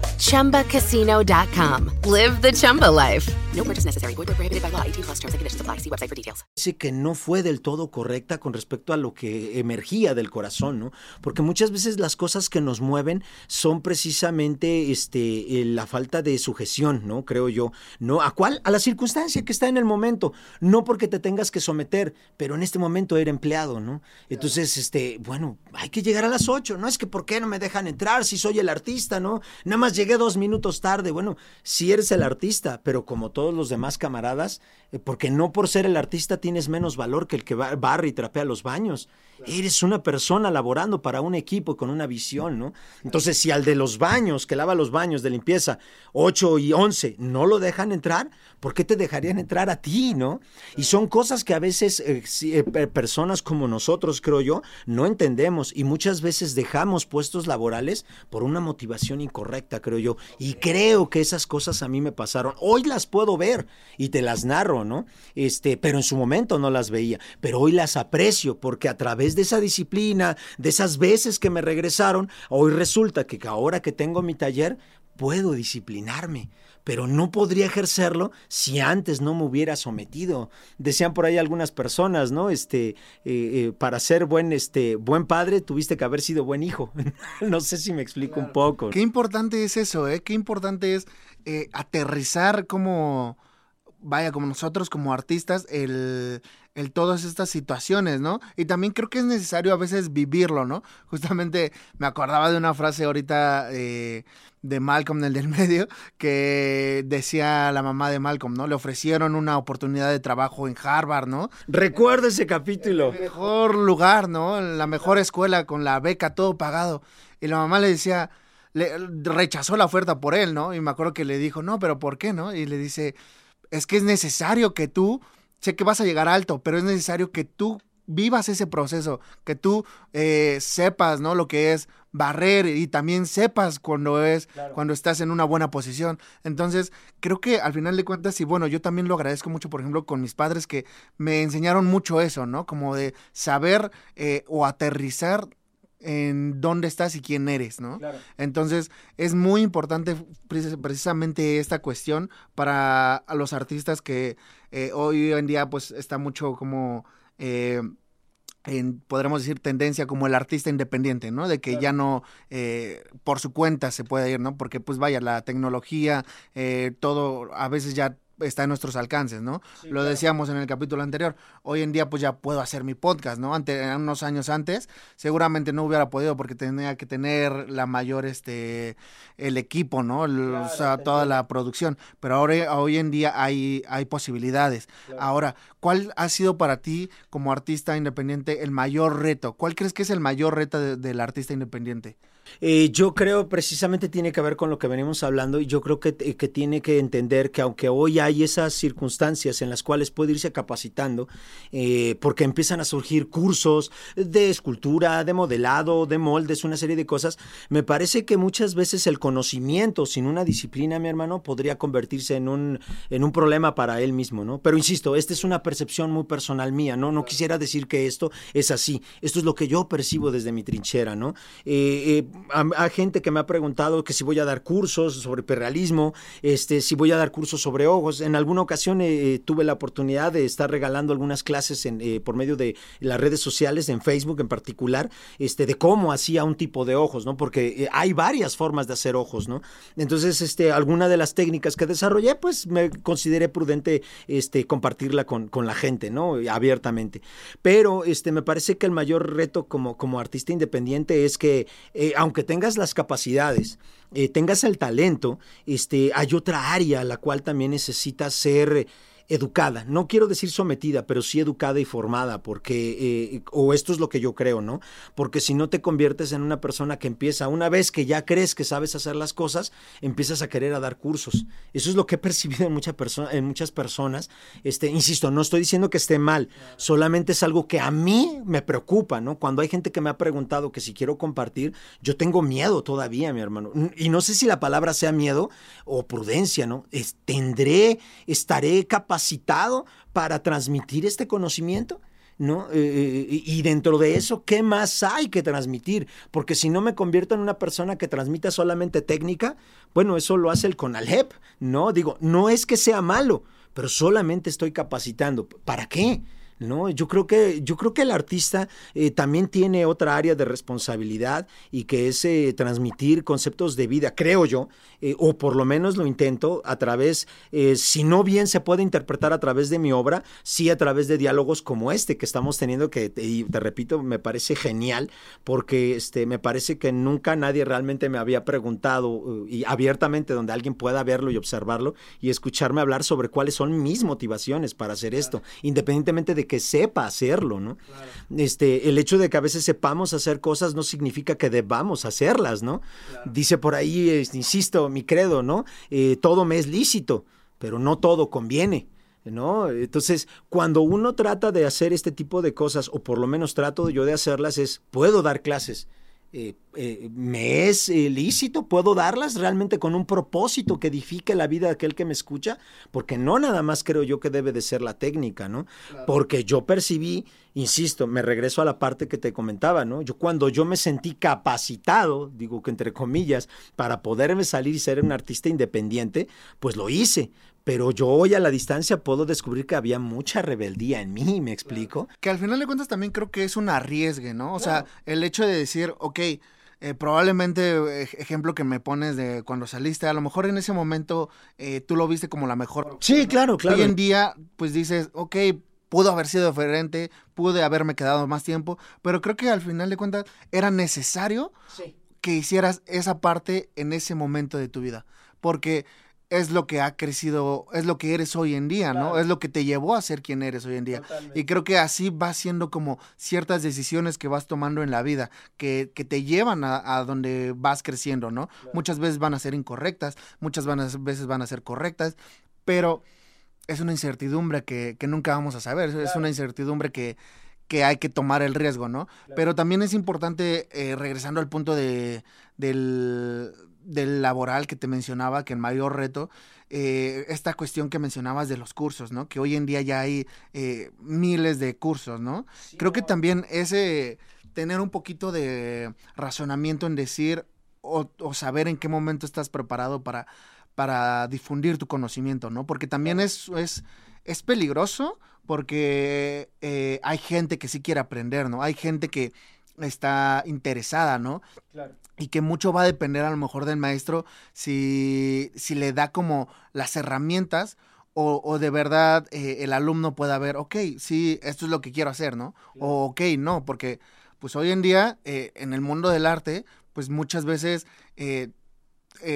ChumbaCasino.com. Live the Chumba life. No purchase necessary. Void prohibited by law. 18 plus terms and conditions apply. See website for details. parece que no fue del todo correcta con respecto a lo que emergía del corazón, ¿no? Porque muchas veces las cosas que nos mueven son precisamente este, eh, la falta de sujeción, ¿no? Creo yo. ¿No? ¿A cuál? A la circunstancia que está en el momento. No porque te tengas que someter, pero en este momento era empleado, ¿no? Entonces, este, bueno, hay que llegar a las 8. No es que ¿por qué no me dejan entrar si soy el artista, ¿no? Nada más llegué dos minutos tarde. Bueno, si eres el artista, pero como todos los demás camaradas, eh, porque no por ser el artista tienes menos valor que el que barre y trapea los baños. Eres una persona laborando para un equipo con una visión, ¿no? Entonces, si al de los baños, que lava los baños de limpieza, 8 y 11, no lo dejan entrar, ¿por qué te dejarían entrar a ti, no? Y son cosas que a veces eh, sí, eh, per- personas como nosotros, creo yo, no entendemos y muchas veces dejamos puestos laborales por una motivación incorrecta, creo yo. Y creo que esas cosas a mí me pasaron. Hoy las puedo ver y te las narro, ¿no? Este, pero en su momento no las veía, pero hoy las aprecio porque a través de esa disciplina, de esas veces que me regresaron, hoy resulta que ahora que tengo mi taller puedo disciplinarme, pero no podría ejercerlo si antes no me hubiera sometido. Decían por ahí algunas personas, ¿no? Este, eh, eh, para ser buen, este, buen padre tuviste que haber sido buen hijo. no sé si me explico un poco. Qué importante es eso, ¿eh? Qué importante es eh, aterrizar como, vaya, como nosotros como artistas, el, el todas estas situaciones, ¿no? Y también creo que es necesario a veces vivirlo, ¿no? Justamente me acordaba de una frase ahorita eh, de Malcolm, el del medio, que decía la mamá de Malcolm, ¿no? Le ofrecieron una oportunidad de trabajo en Harvard, ¿no? Recuerdo ese capítulo. El mejor lugar, ¿no? La mejor escuela con la beca, todo pagado. Y la mamá le decía, le rechazó la oferta por él, ¿no? Y me acuerdo que le dijo, no, pero ¿por qué, no? Y le dice, es que es necesario que tú, sé que vas a llegar alto, pero es necesario que tú vivas ese proceso, que tú eh, sepas, ¿no? Lo que es barrer y también sepas cuando es, cuando estás en una buena posición. Entonces, creo que al final de cuentas, y bueno, yo también lo agradezco mucho, por ejemplo, con mis padres que me enseñaron mucho eso, ¿no? Como de saber eh, o aterrizar en dónde estás y quién eres, ¿no? Entonces, es muy importante precis- precisamente esta cuestión para los artistas que eh, hoy en día, pues, está mucho como... eh, en, podremos decir, tendencia como el artista independiente, ¿no? De que ya no eh, por su cuenta se puede ir, ¿no? Porque, pues vaya, la tecnología, eh, todo a veces ya está en nuestros alcances, ¿no? Lo decíamos en el capítulo anterior. Hoy en día, pues ya puedo hacer mi podcast, ¿no? Ante, unos años antes, seguramente no hubiera podido porque tenía que tener la mayor, este, el equipo, ¿no? O sea, toda la producción. Pero ahora, hoy en día hay, hay posibilidades. Ahora, ¿cuál ha sido para ti, como artista independiente, el mayor reto? ¿Cuál crees que es el mayor reto de- del artista independiente? Eh, yo creo precisamente tiene que ver con lo que venimos hablando y yo creo que, eh, que tiene que entender que aunque hoy hay esas circunstancias en las cuales puede irse capacitando, eh, porque empiezan a surgir cursos de escultura, de modelado, de moldes, una serie de cosas, me parece que muchas veces el conocimiento sin una disciplina, mi hermano, podría convertirse en un, en un problema para él mismo, ¿no? Pero insisto, esta es una percepción muy personal mía, ¿no? No quisiera decir que esto es así, esto es lo que yo percibo desde mi trinchera, ¿no? Eh, eh, a, gente que me ha preguntado que si voy a dar cursos sobre hiperrealismo, este, si voy a dar cursos sobre ojos. En alguna ocasión eh, eh, tuve la oportunidad de estar regalando algunas clases eh, por medio de las redes sociales, en Facebook en particular, este, de cómo hacía un tipo de ojos, ¿no? Porque hay varias formas de hacer ojos, ¿no? Entonces, este, alguna de las técnicas que desarrollé, pues me consideré prudente este, compartirla con, con la gente, ¿no? Abiertamente. Pero este, me parece que el mayor reto como, como artista independiente es que, aunque tengas las capacidades, eh, tengas el talento, este, hay otra área a la cual también necesitas ser educada. No quiero decir sometida, pero sí educada y formada, porque, eh, o esto es lo que yo creo, ¿no? Porque si no te conviertes en una persona que empieza, una vez que ya crees que sabes hacer las cosas, empiezas a querer a dar cursos. Eso es lo que he percibido en, mucha en muchas personas. Este, insisto, no estoy diciendo que esté mal, solamente es algo que a mí me preocupa, ¿no? Cuando hay gente que me ha preguntado que si quiero compartir, yo tengo miedo todavía, mi hermano. Y no sé si la palabra sea miedo o prudencia, ¿no? Es- tendré, estaré capacitado para transmitir este conocimiento. ¿No? Eh, eh, y dentro de eso, ¿qué más hay que transmitir? Porque si no me convierto en una persona que transmita solamente técnica, bueno, eso lo hace el CONALEP, ¿no? Digo, no es que sea malo, pero solamente estoy capacitando. ¿Para qué? No, yo creo que, yo creo que el artista eh, también tiene otra área de responsabilidad y que es transmitir conceptos de vida, creo yo, eh, o por lo menos lo intento a través, eh, si no bien se puede interpretar a través de mi obra, sí a través de diálogos como este que estamos teniendo, que te, y te repito, me parece genial, porque este, me parece que nunca nadie realmente me había preguntado eh, y abiertamente donde alguien pueda verlo y observarlo y escucharme hablar sobre cuáles son mis motivaciones para hacer esto, independientemente de que sepa hacerlo, ¿no? Este, el hecho de que a veces sepamos hacer cosas no significa que debamos hacerlas, ¿no? Dice por ahí, insisto, mi credo, ¿no? Eh, todo me es lícito, pero no todo conviene. ¿No? Entonces, cuando uno trata de hacer este tipo de cosas, o por lo menos trato yo de hacerlas, es, puedo dar clases, eh, eh, ¿me es eh, lícito? ¿Puedo darlas realmente con un propósito que edifique la vida de aquel que me escucha? Porque no nada más creo yo que debe de ser la técnica, ¿no? Porque yo percibí, insisto, me regreso a la parte que te comentaba, ¿no? Yo cuando yo me sentí capacitado, digo que entre comillas, para poderme salir y ser un artista independiente, pues lo hice. Pero yo hoy a la distancia puedo descubrir que había mucha rebeldía en mí, ¿me explico? Que al final de cuentas también creo que es un arriesgue, ¿no? O sea, el hecho de decir, ok, eh, probablemente, ej- ejemplo que me pones de cuando saliste, a lo mejor en ese momento eh, tú lo viste como la mejor. Sí, claro, claro. Hoy en día, pues dices, ok, pudo haber sido diferente, pude haberme quedado más tiempo, pero creo que al final de cuentas era necesario que hicieras esa parte en ese momento de tu vida, porque es lo que ha crecido, es lo que eres hoy en día, ¿no? Es lo que te llevó a ser quien eres hoy en día. Y creo que así va siendo como ciertas decisiones que vas tomando en la vida, que, que te llevan a, a donde vas creciendo, ¿no? Muchas veces van a ser incorrectas, muchas van a- veces van a ser correctas, pero es una incertidumbre que, que nunca vamos a saber, es una incertidumbre que, que hay que tomar el riesgo, ¿no? Pero también es importante, eh, regresando al punto de, del, del laboral que te mencionaba, que el mayor reto, eh, esta cuestión que mencionabas de los cursos, ¿no? Que hoy en día ya hay eh, miles de cursos, ¿no? Creo que también ese tener un poquito de razonamiento en decir o, o saber en qué momento estás preparado para, para difundir tu conocimiento, ¿no? Porque también es, es, es peligroso porque eh, hay gente que sí quiere aprender, ¿no? Hay gente que está interesada, ¿no? Claro. Y que mucho va a depender a lo mejor del maestro si, si le da como las herramientas o, o de verdad eh, el alumno pueda ver, ok, sí, esto es lo que quiero hacer, ¿no? O ok, no, porque pues hoy en día eh, en el mundo del arte, pues muchas veces eh,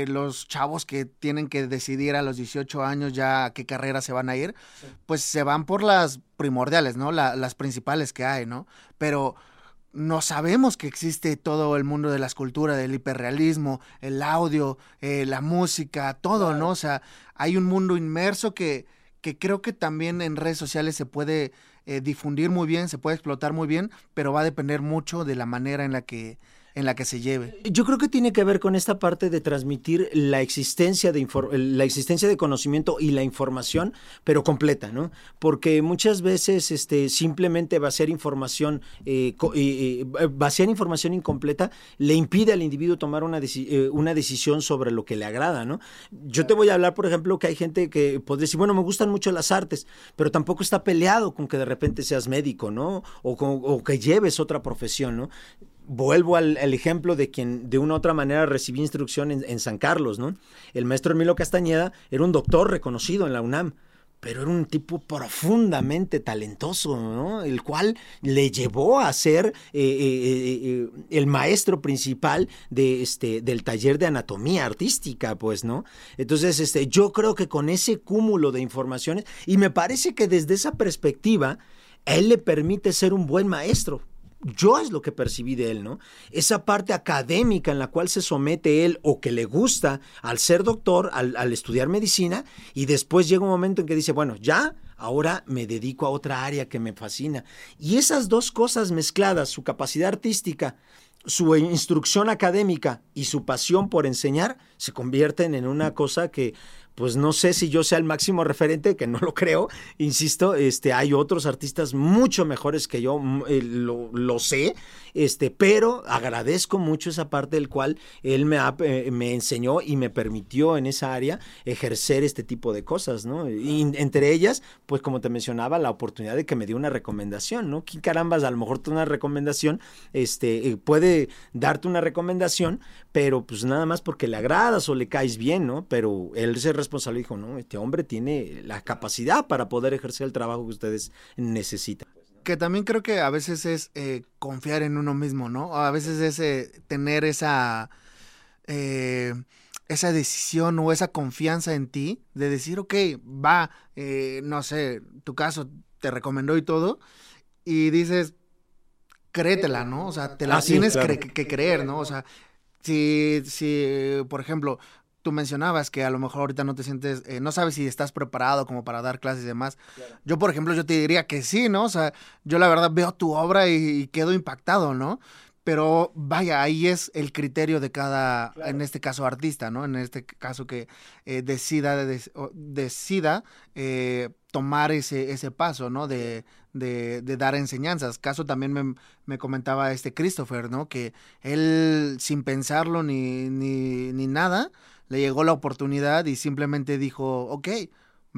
los chavos que tienen que decidir a los 18 años ya a qué carrera se van a ir, pues se van por las primordiales, ¿no? La- las principales que hay, ¿no? Pero no sabemos que existe todo el mundo de la escultura, del hiperrealismo, el audio, eh, la música, todo, ¿no? O sea, hay un mundo inmerso que, que creo que también en redes sociales se puede eh, difundir muy bien, se puede explotar muy bien, pero va a depender mucho de la manera en la que, en la que se lleve. Yo creo que tiene que ver con esta parte de transmitir la existencia de la existencia de conocimiento y la información, pero completa, ¿no? Porque muchas veces este, simplemente vaciar información, eh, co- eh, eh, vaciar información incompleta le impide al individuo tomar una, eh, una decisión sobre lo que le agrada, ¿no? Yo te voy a hablar, por ejemplo, que hay gente que podría decir, bueno, me gustan mucho las artes, pero tampoco está peleado con que de repente seas médico, ¿no? O, o que lleves otra profesión, ¿no? Vuelvo al, ejemplo de quien de una u otra manera recibí instrucción en, San Carlos, ¿no? El maestro Emilio Castañeda era un doctor reconocido en la UNAM, pero era un tipo profundamente talentoso, ¿no? El cual le llevó a ser eh, eh, eh, el maestro principal de este del taller de anatomía artística, pues, ¿no? Entonces, este, yo creo que con ese cúmulo de informaciones y me parece que desde esa perspectiva él le permite ser un buen maestro. Yo es lo que percibí de él, ¿no? Esa parte académica en la cual se somete él o que le gusta al ser doctor, al, estudiar medicina, y después llega un momento en que dice, bueno, ya, ahora me dedico a otra área que me fascina. Y esas dos cosas mezcladas, su capacidad artística, su instrucción académica y su pasión por enseñar, se convierten en una cosa que pues no sé si yo sea el máximo referente, que no lo creo, insisto, este, hay otros artistas mucho mejores que yo, mm, eh, lo, lo sé, este, pero agradezco mucho esa parte del cual él me, ha, eh, me enseñó y me permitió en esa área ejercer este tipo de cosas, ¿no? Y entre ellas, pues como te mencionaba, la oportunidad de que me dio una recomendación, ¿no? ¿Quién carambas? A lo mejor tú una recomendación, este, eh, puede darte una recomendación, pero pues nada más porque le agradas o le caes bien, ¿no? Pero él se responsable y dijo, no, este hombre tiene la capacidad para poder ejercer el trabajo que ustedes necesitan. que también creo que a veces es eh, confiar en uno mismo, ¿no? A veces es eh, tener esa, eh, esa decisión o esa confianza en ti de decir, ok, va, no sé, tu caso te recomendó y todo, y dices, créetela, ¿no? O sea, te la Ah, sí, tienes claro. que creer, ¿no? O sea, si, si, por ejemplo, tú mencionabas que a lo mejor ahorita no te sientes, eh, no sabes si estás preparado como para dar clases y demás. Yo, por ejemplo, yo te diría que sí, ¿no? O sea, yo la verdad veo tu obra y, y quedo impactado, ¿no? Pero vaya, ahí es el criterio de cada, en este caso, artista, ¿no? En este caso que eh, decida, o- decida eh, tomar ese, ese paso, ¿no? De, de, de dar enseñanzas. Caso también me, me comentaba este Christopher, ¿no? Que él, sin pensarlo ni, ni, ni nada, le llegó la oportunidad y simplemente dijo, ok,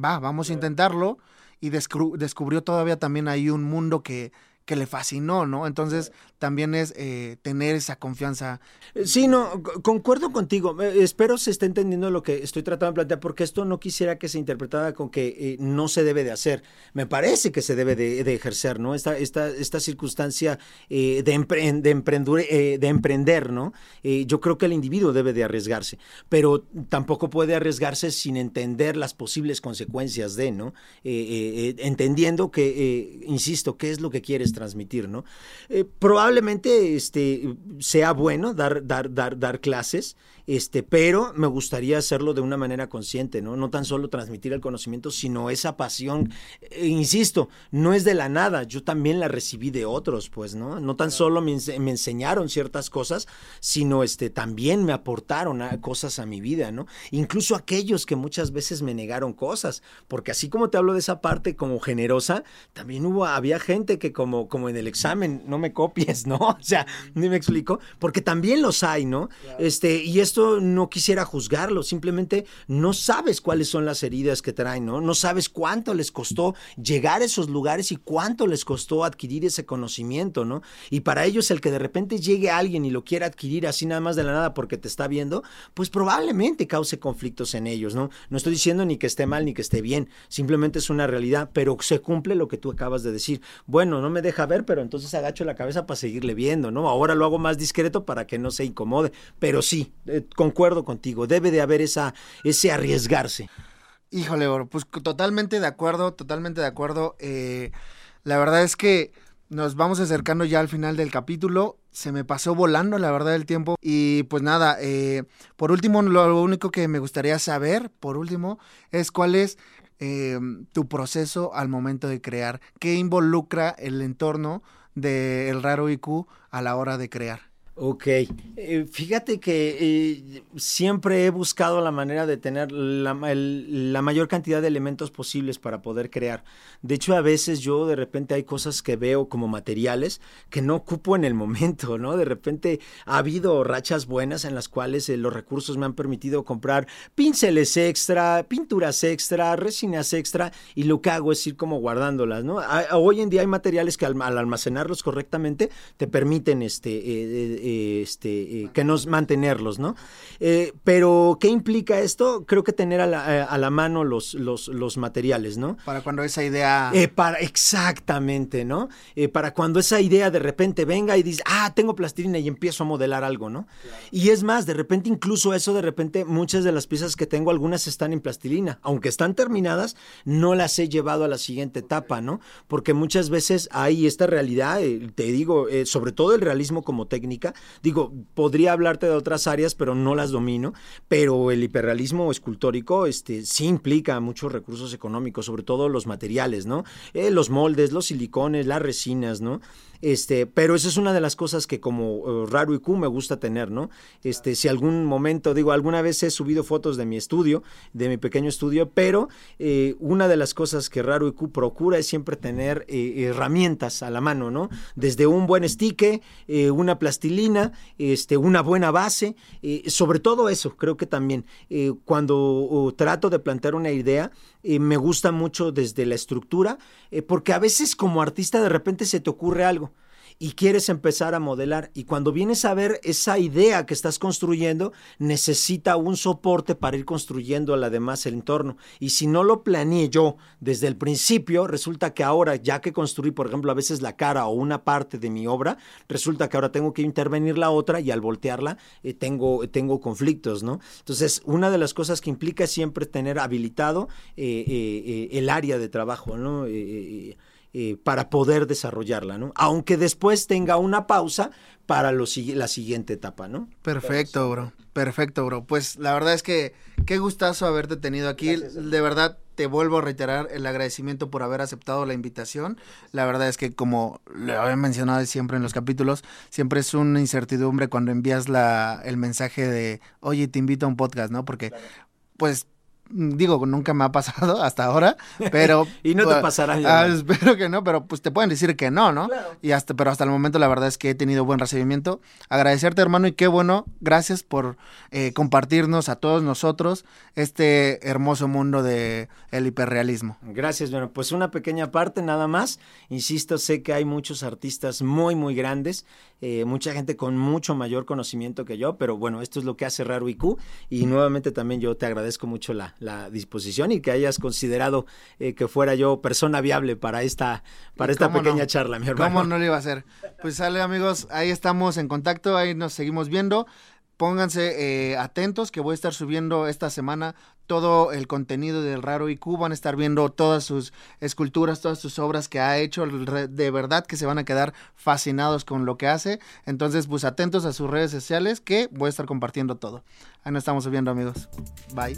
va, vamos a intentarlo. Y descubrió todavía también ahí un mundo que, que le fascinó, ¿no? Entonces también es eh, tener esa confianza. Sí, no, co- concuerdo contigo. Eh, espero se esté entendiendo lo que estoy tratando de plantear, porque esto no quisiera que se interpretara con que eh, no se debe de hacer. Me parece que se debe de, ejercer, ¿no? Esta, esta, esta circunstancia eh, de, empre- de, eh, de emprender, ¿no? Eh, yo creo que el individuo debe de arriesgarse, pero tampoco puede arriesgarse sin entender las posibles consecuencias de, ¿no? Eh, eh, eh, entendiendo que, eh, insisto, qué es lo que quieres transmitir, ¿no? Eh, probablemente este, sea bueno dar, dar, dar, dar clases, este, pero me gustaría hacerlo de una manera consciente, ¿no? No tan solo transmitir el conocimiento, sino esa pasión, eh, insisto, no es de la nada, yo también la recibí de otros, pues, ¿no? No tan solo me, me enseñaron ciertas cosas, sino este, también me aportaron a- cosas a mi vida, ¿no? Incluso aquellos que muchas veces me negaron cosas, porque así como te hablo de esa parte como generosa, también hubo, había gente que como, como en el examen, no me copies, ¿no? O sea, ni me explico, porque también los hay, ¿no? Este, y esto no quisiera juzgarlo, simplemente no sabes cuáles son las heridas que traen, ¿no? No sabes cuánto les costó llegar a esos lugares y cuánto les costó adquirir ese conocimiento, ¿no? Y para ellos el que de repente llegue alguien y lo quiera adquirir así nada más de la nada porque te está viendo, pues probablemente cause conflictos en ellos, ¿no? No estoy diciendo ni que esté mal ni que esté bien, simplemente es una realidad, pero se cumple lo que tú acabas de decir. Bueno, no me deja ver, pero entonces agacho la cabeza para seguirle viendo, ¿no? Ahora lo hago más discreto para que no se incomode, pero sí, eh, concuerdo contigo, debe de haber esa, ese arriesgarse. Híjole, pues totalmente de acuerdo, totalmente de acuerdo. Eh, la verdad es que nos vamos acercando ya al final del capítulo. Se me pasó volando, la verdad, el tiempo. Y pues nada, eh, por último, lo, único que me gustaría saber, por último, es cuál es eh, tu proceso al momento de crear. ¿Qué involucra el entorno del raro IQ a la hora de crear? Ok, Eh, fíjate que eh, siempre he buscado la manera de tener la, mayor cantidad de elementos posibles para poder crear. De hecho, a veces yo de repente hay cosas que veo como materiales que no ocupo en el momento, ¿no? De repente ha habido rachas buenas en las cuales eh, los recursos me han permitido comprar pinceles extra, pinturas extra, resinas extra, y lo que hago es ir como guardándolas, ¿no? Hoy en día hay materiales que al, al almacenarlos correctamente te permiten este, eh, este, eh, que nos mantenerlos, ¿no? Eh, pero, ¿qué implica esto? Creo que tener a la, eh, a la mano los, los, los materiales, ¿no? Para cuando esa idea... Para, exactamente, ¿no? Para cuando esa idea de repente venga y dice, ah, tengo plastilina y empiezo a modelar algo, ¿no? Y es más, de repente incluso eso, de repente muchas de las piezas que tengo, algunas están en plastilina, aunque están terminadas, no las he llevado a la siguiente etapa, ¿no? Porque muchas veces hay esta realidad, te digo, sobre todo el realismo como técnica, digo, podría hablarte de otras áreas, pero no las domino, pero el hiperrealismo escultórico, este, sí implica muchos recursos económicos, sobre todo los materiales, ¿no? Eh, los moldes, los silicones, las resinas, ¿no? Este, pero esa es una de las cosas que como eh, raro IQ me gusta tener, ¿no? Este, si algún momento, digo, alguna vez he subido fotos de mi estudio, de mi pequeño estudio, pero eh, una de las cosas que raro IQ procura es siempre tener eh, herramientas a la mano, ¿no? Desde un buen estique, eh, una plastilina, este, una buena base, sobre todo eso, creo que también cuando trato de plantear una idea, eh, me gusta mucho desde la estructura, eh, porque a veces como artista de repente se te ocurre algo y quieres empezar a modelar. Y cuando vienes a ver esa idea que estás construyendo necesita un soporte para ir construyendo al además el entorno. Y si no lo planeé yo desde el principio resulta que ahora ya que construí por ejemplo a veces la cara o una parte de mi obra resulta que ahora tengo que intervenir la otra y al voltearla eh, tengo tengo conflictos no entonces una de las cosas que implica siempre tener habilitado eh, eh, el área de trabajo no Eh, para poder desarrollarla, ¿no? Aunque después tenga una pausa para lo, la siguiente etapa, ¿no? Perfecto, bro. Perfecto, bro. Pues la verdad es que qué gustazo haberte tenido aquí. de verdad te vuelvo a reiterar el agradecimiento por haber aceptado la invitación. La verdad es que como lo he mencionado siempre en los capítulos, siempre es una incertidumbre cuando envías la, el mensaje de, oye, te invito a un podcast, ¿no? Porque, pues, digo, nunca me ha pasado hasta ahora, pero... Y no te pues, pasará ya, ah, espero que no, pero pues te pueden decir que no, ¿no? Y hasta, pero hasta el momento la verdad es que he tenido buen recibimiento. Agradecerte, hermano, y qué bueno, gracias por eh, compartirnos a todos nosotros este hermoso mundo de el hiperrealismo. Gracias, bueno, pues una pequeña parte nada más. Insisto, sé que hay muchos artistas muy, muy grandes, eh, mucha gente con mucho mayor conocimiento que yo, pero bueno, esto es lo que hace Raro IQ y nuevamente también yo te agradezco mucho la, la disposición y que hayas considerado eh, que fuera yo persona viable para esta, para ¿Y esta pequeña no? charla, mi hermano. ¿Cómo no lo iba a hacer? Pues sale, amigos, ahí estamos en contacto, ahí nos seguimos viendo. pónganse eh, atentos que voy a estar subiendo esta semana todo el contenido del Raro IQ. Van a estar viendo todas sus esculturas, todas sus obras que ha hecho. De verdad que se van a quedar fascinados con lo que hace. Entonces, pues atentos a sus redes sociales que voy a estar compartiendo todo. Ahí nos estamos viendo, amigos. Bye.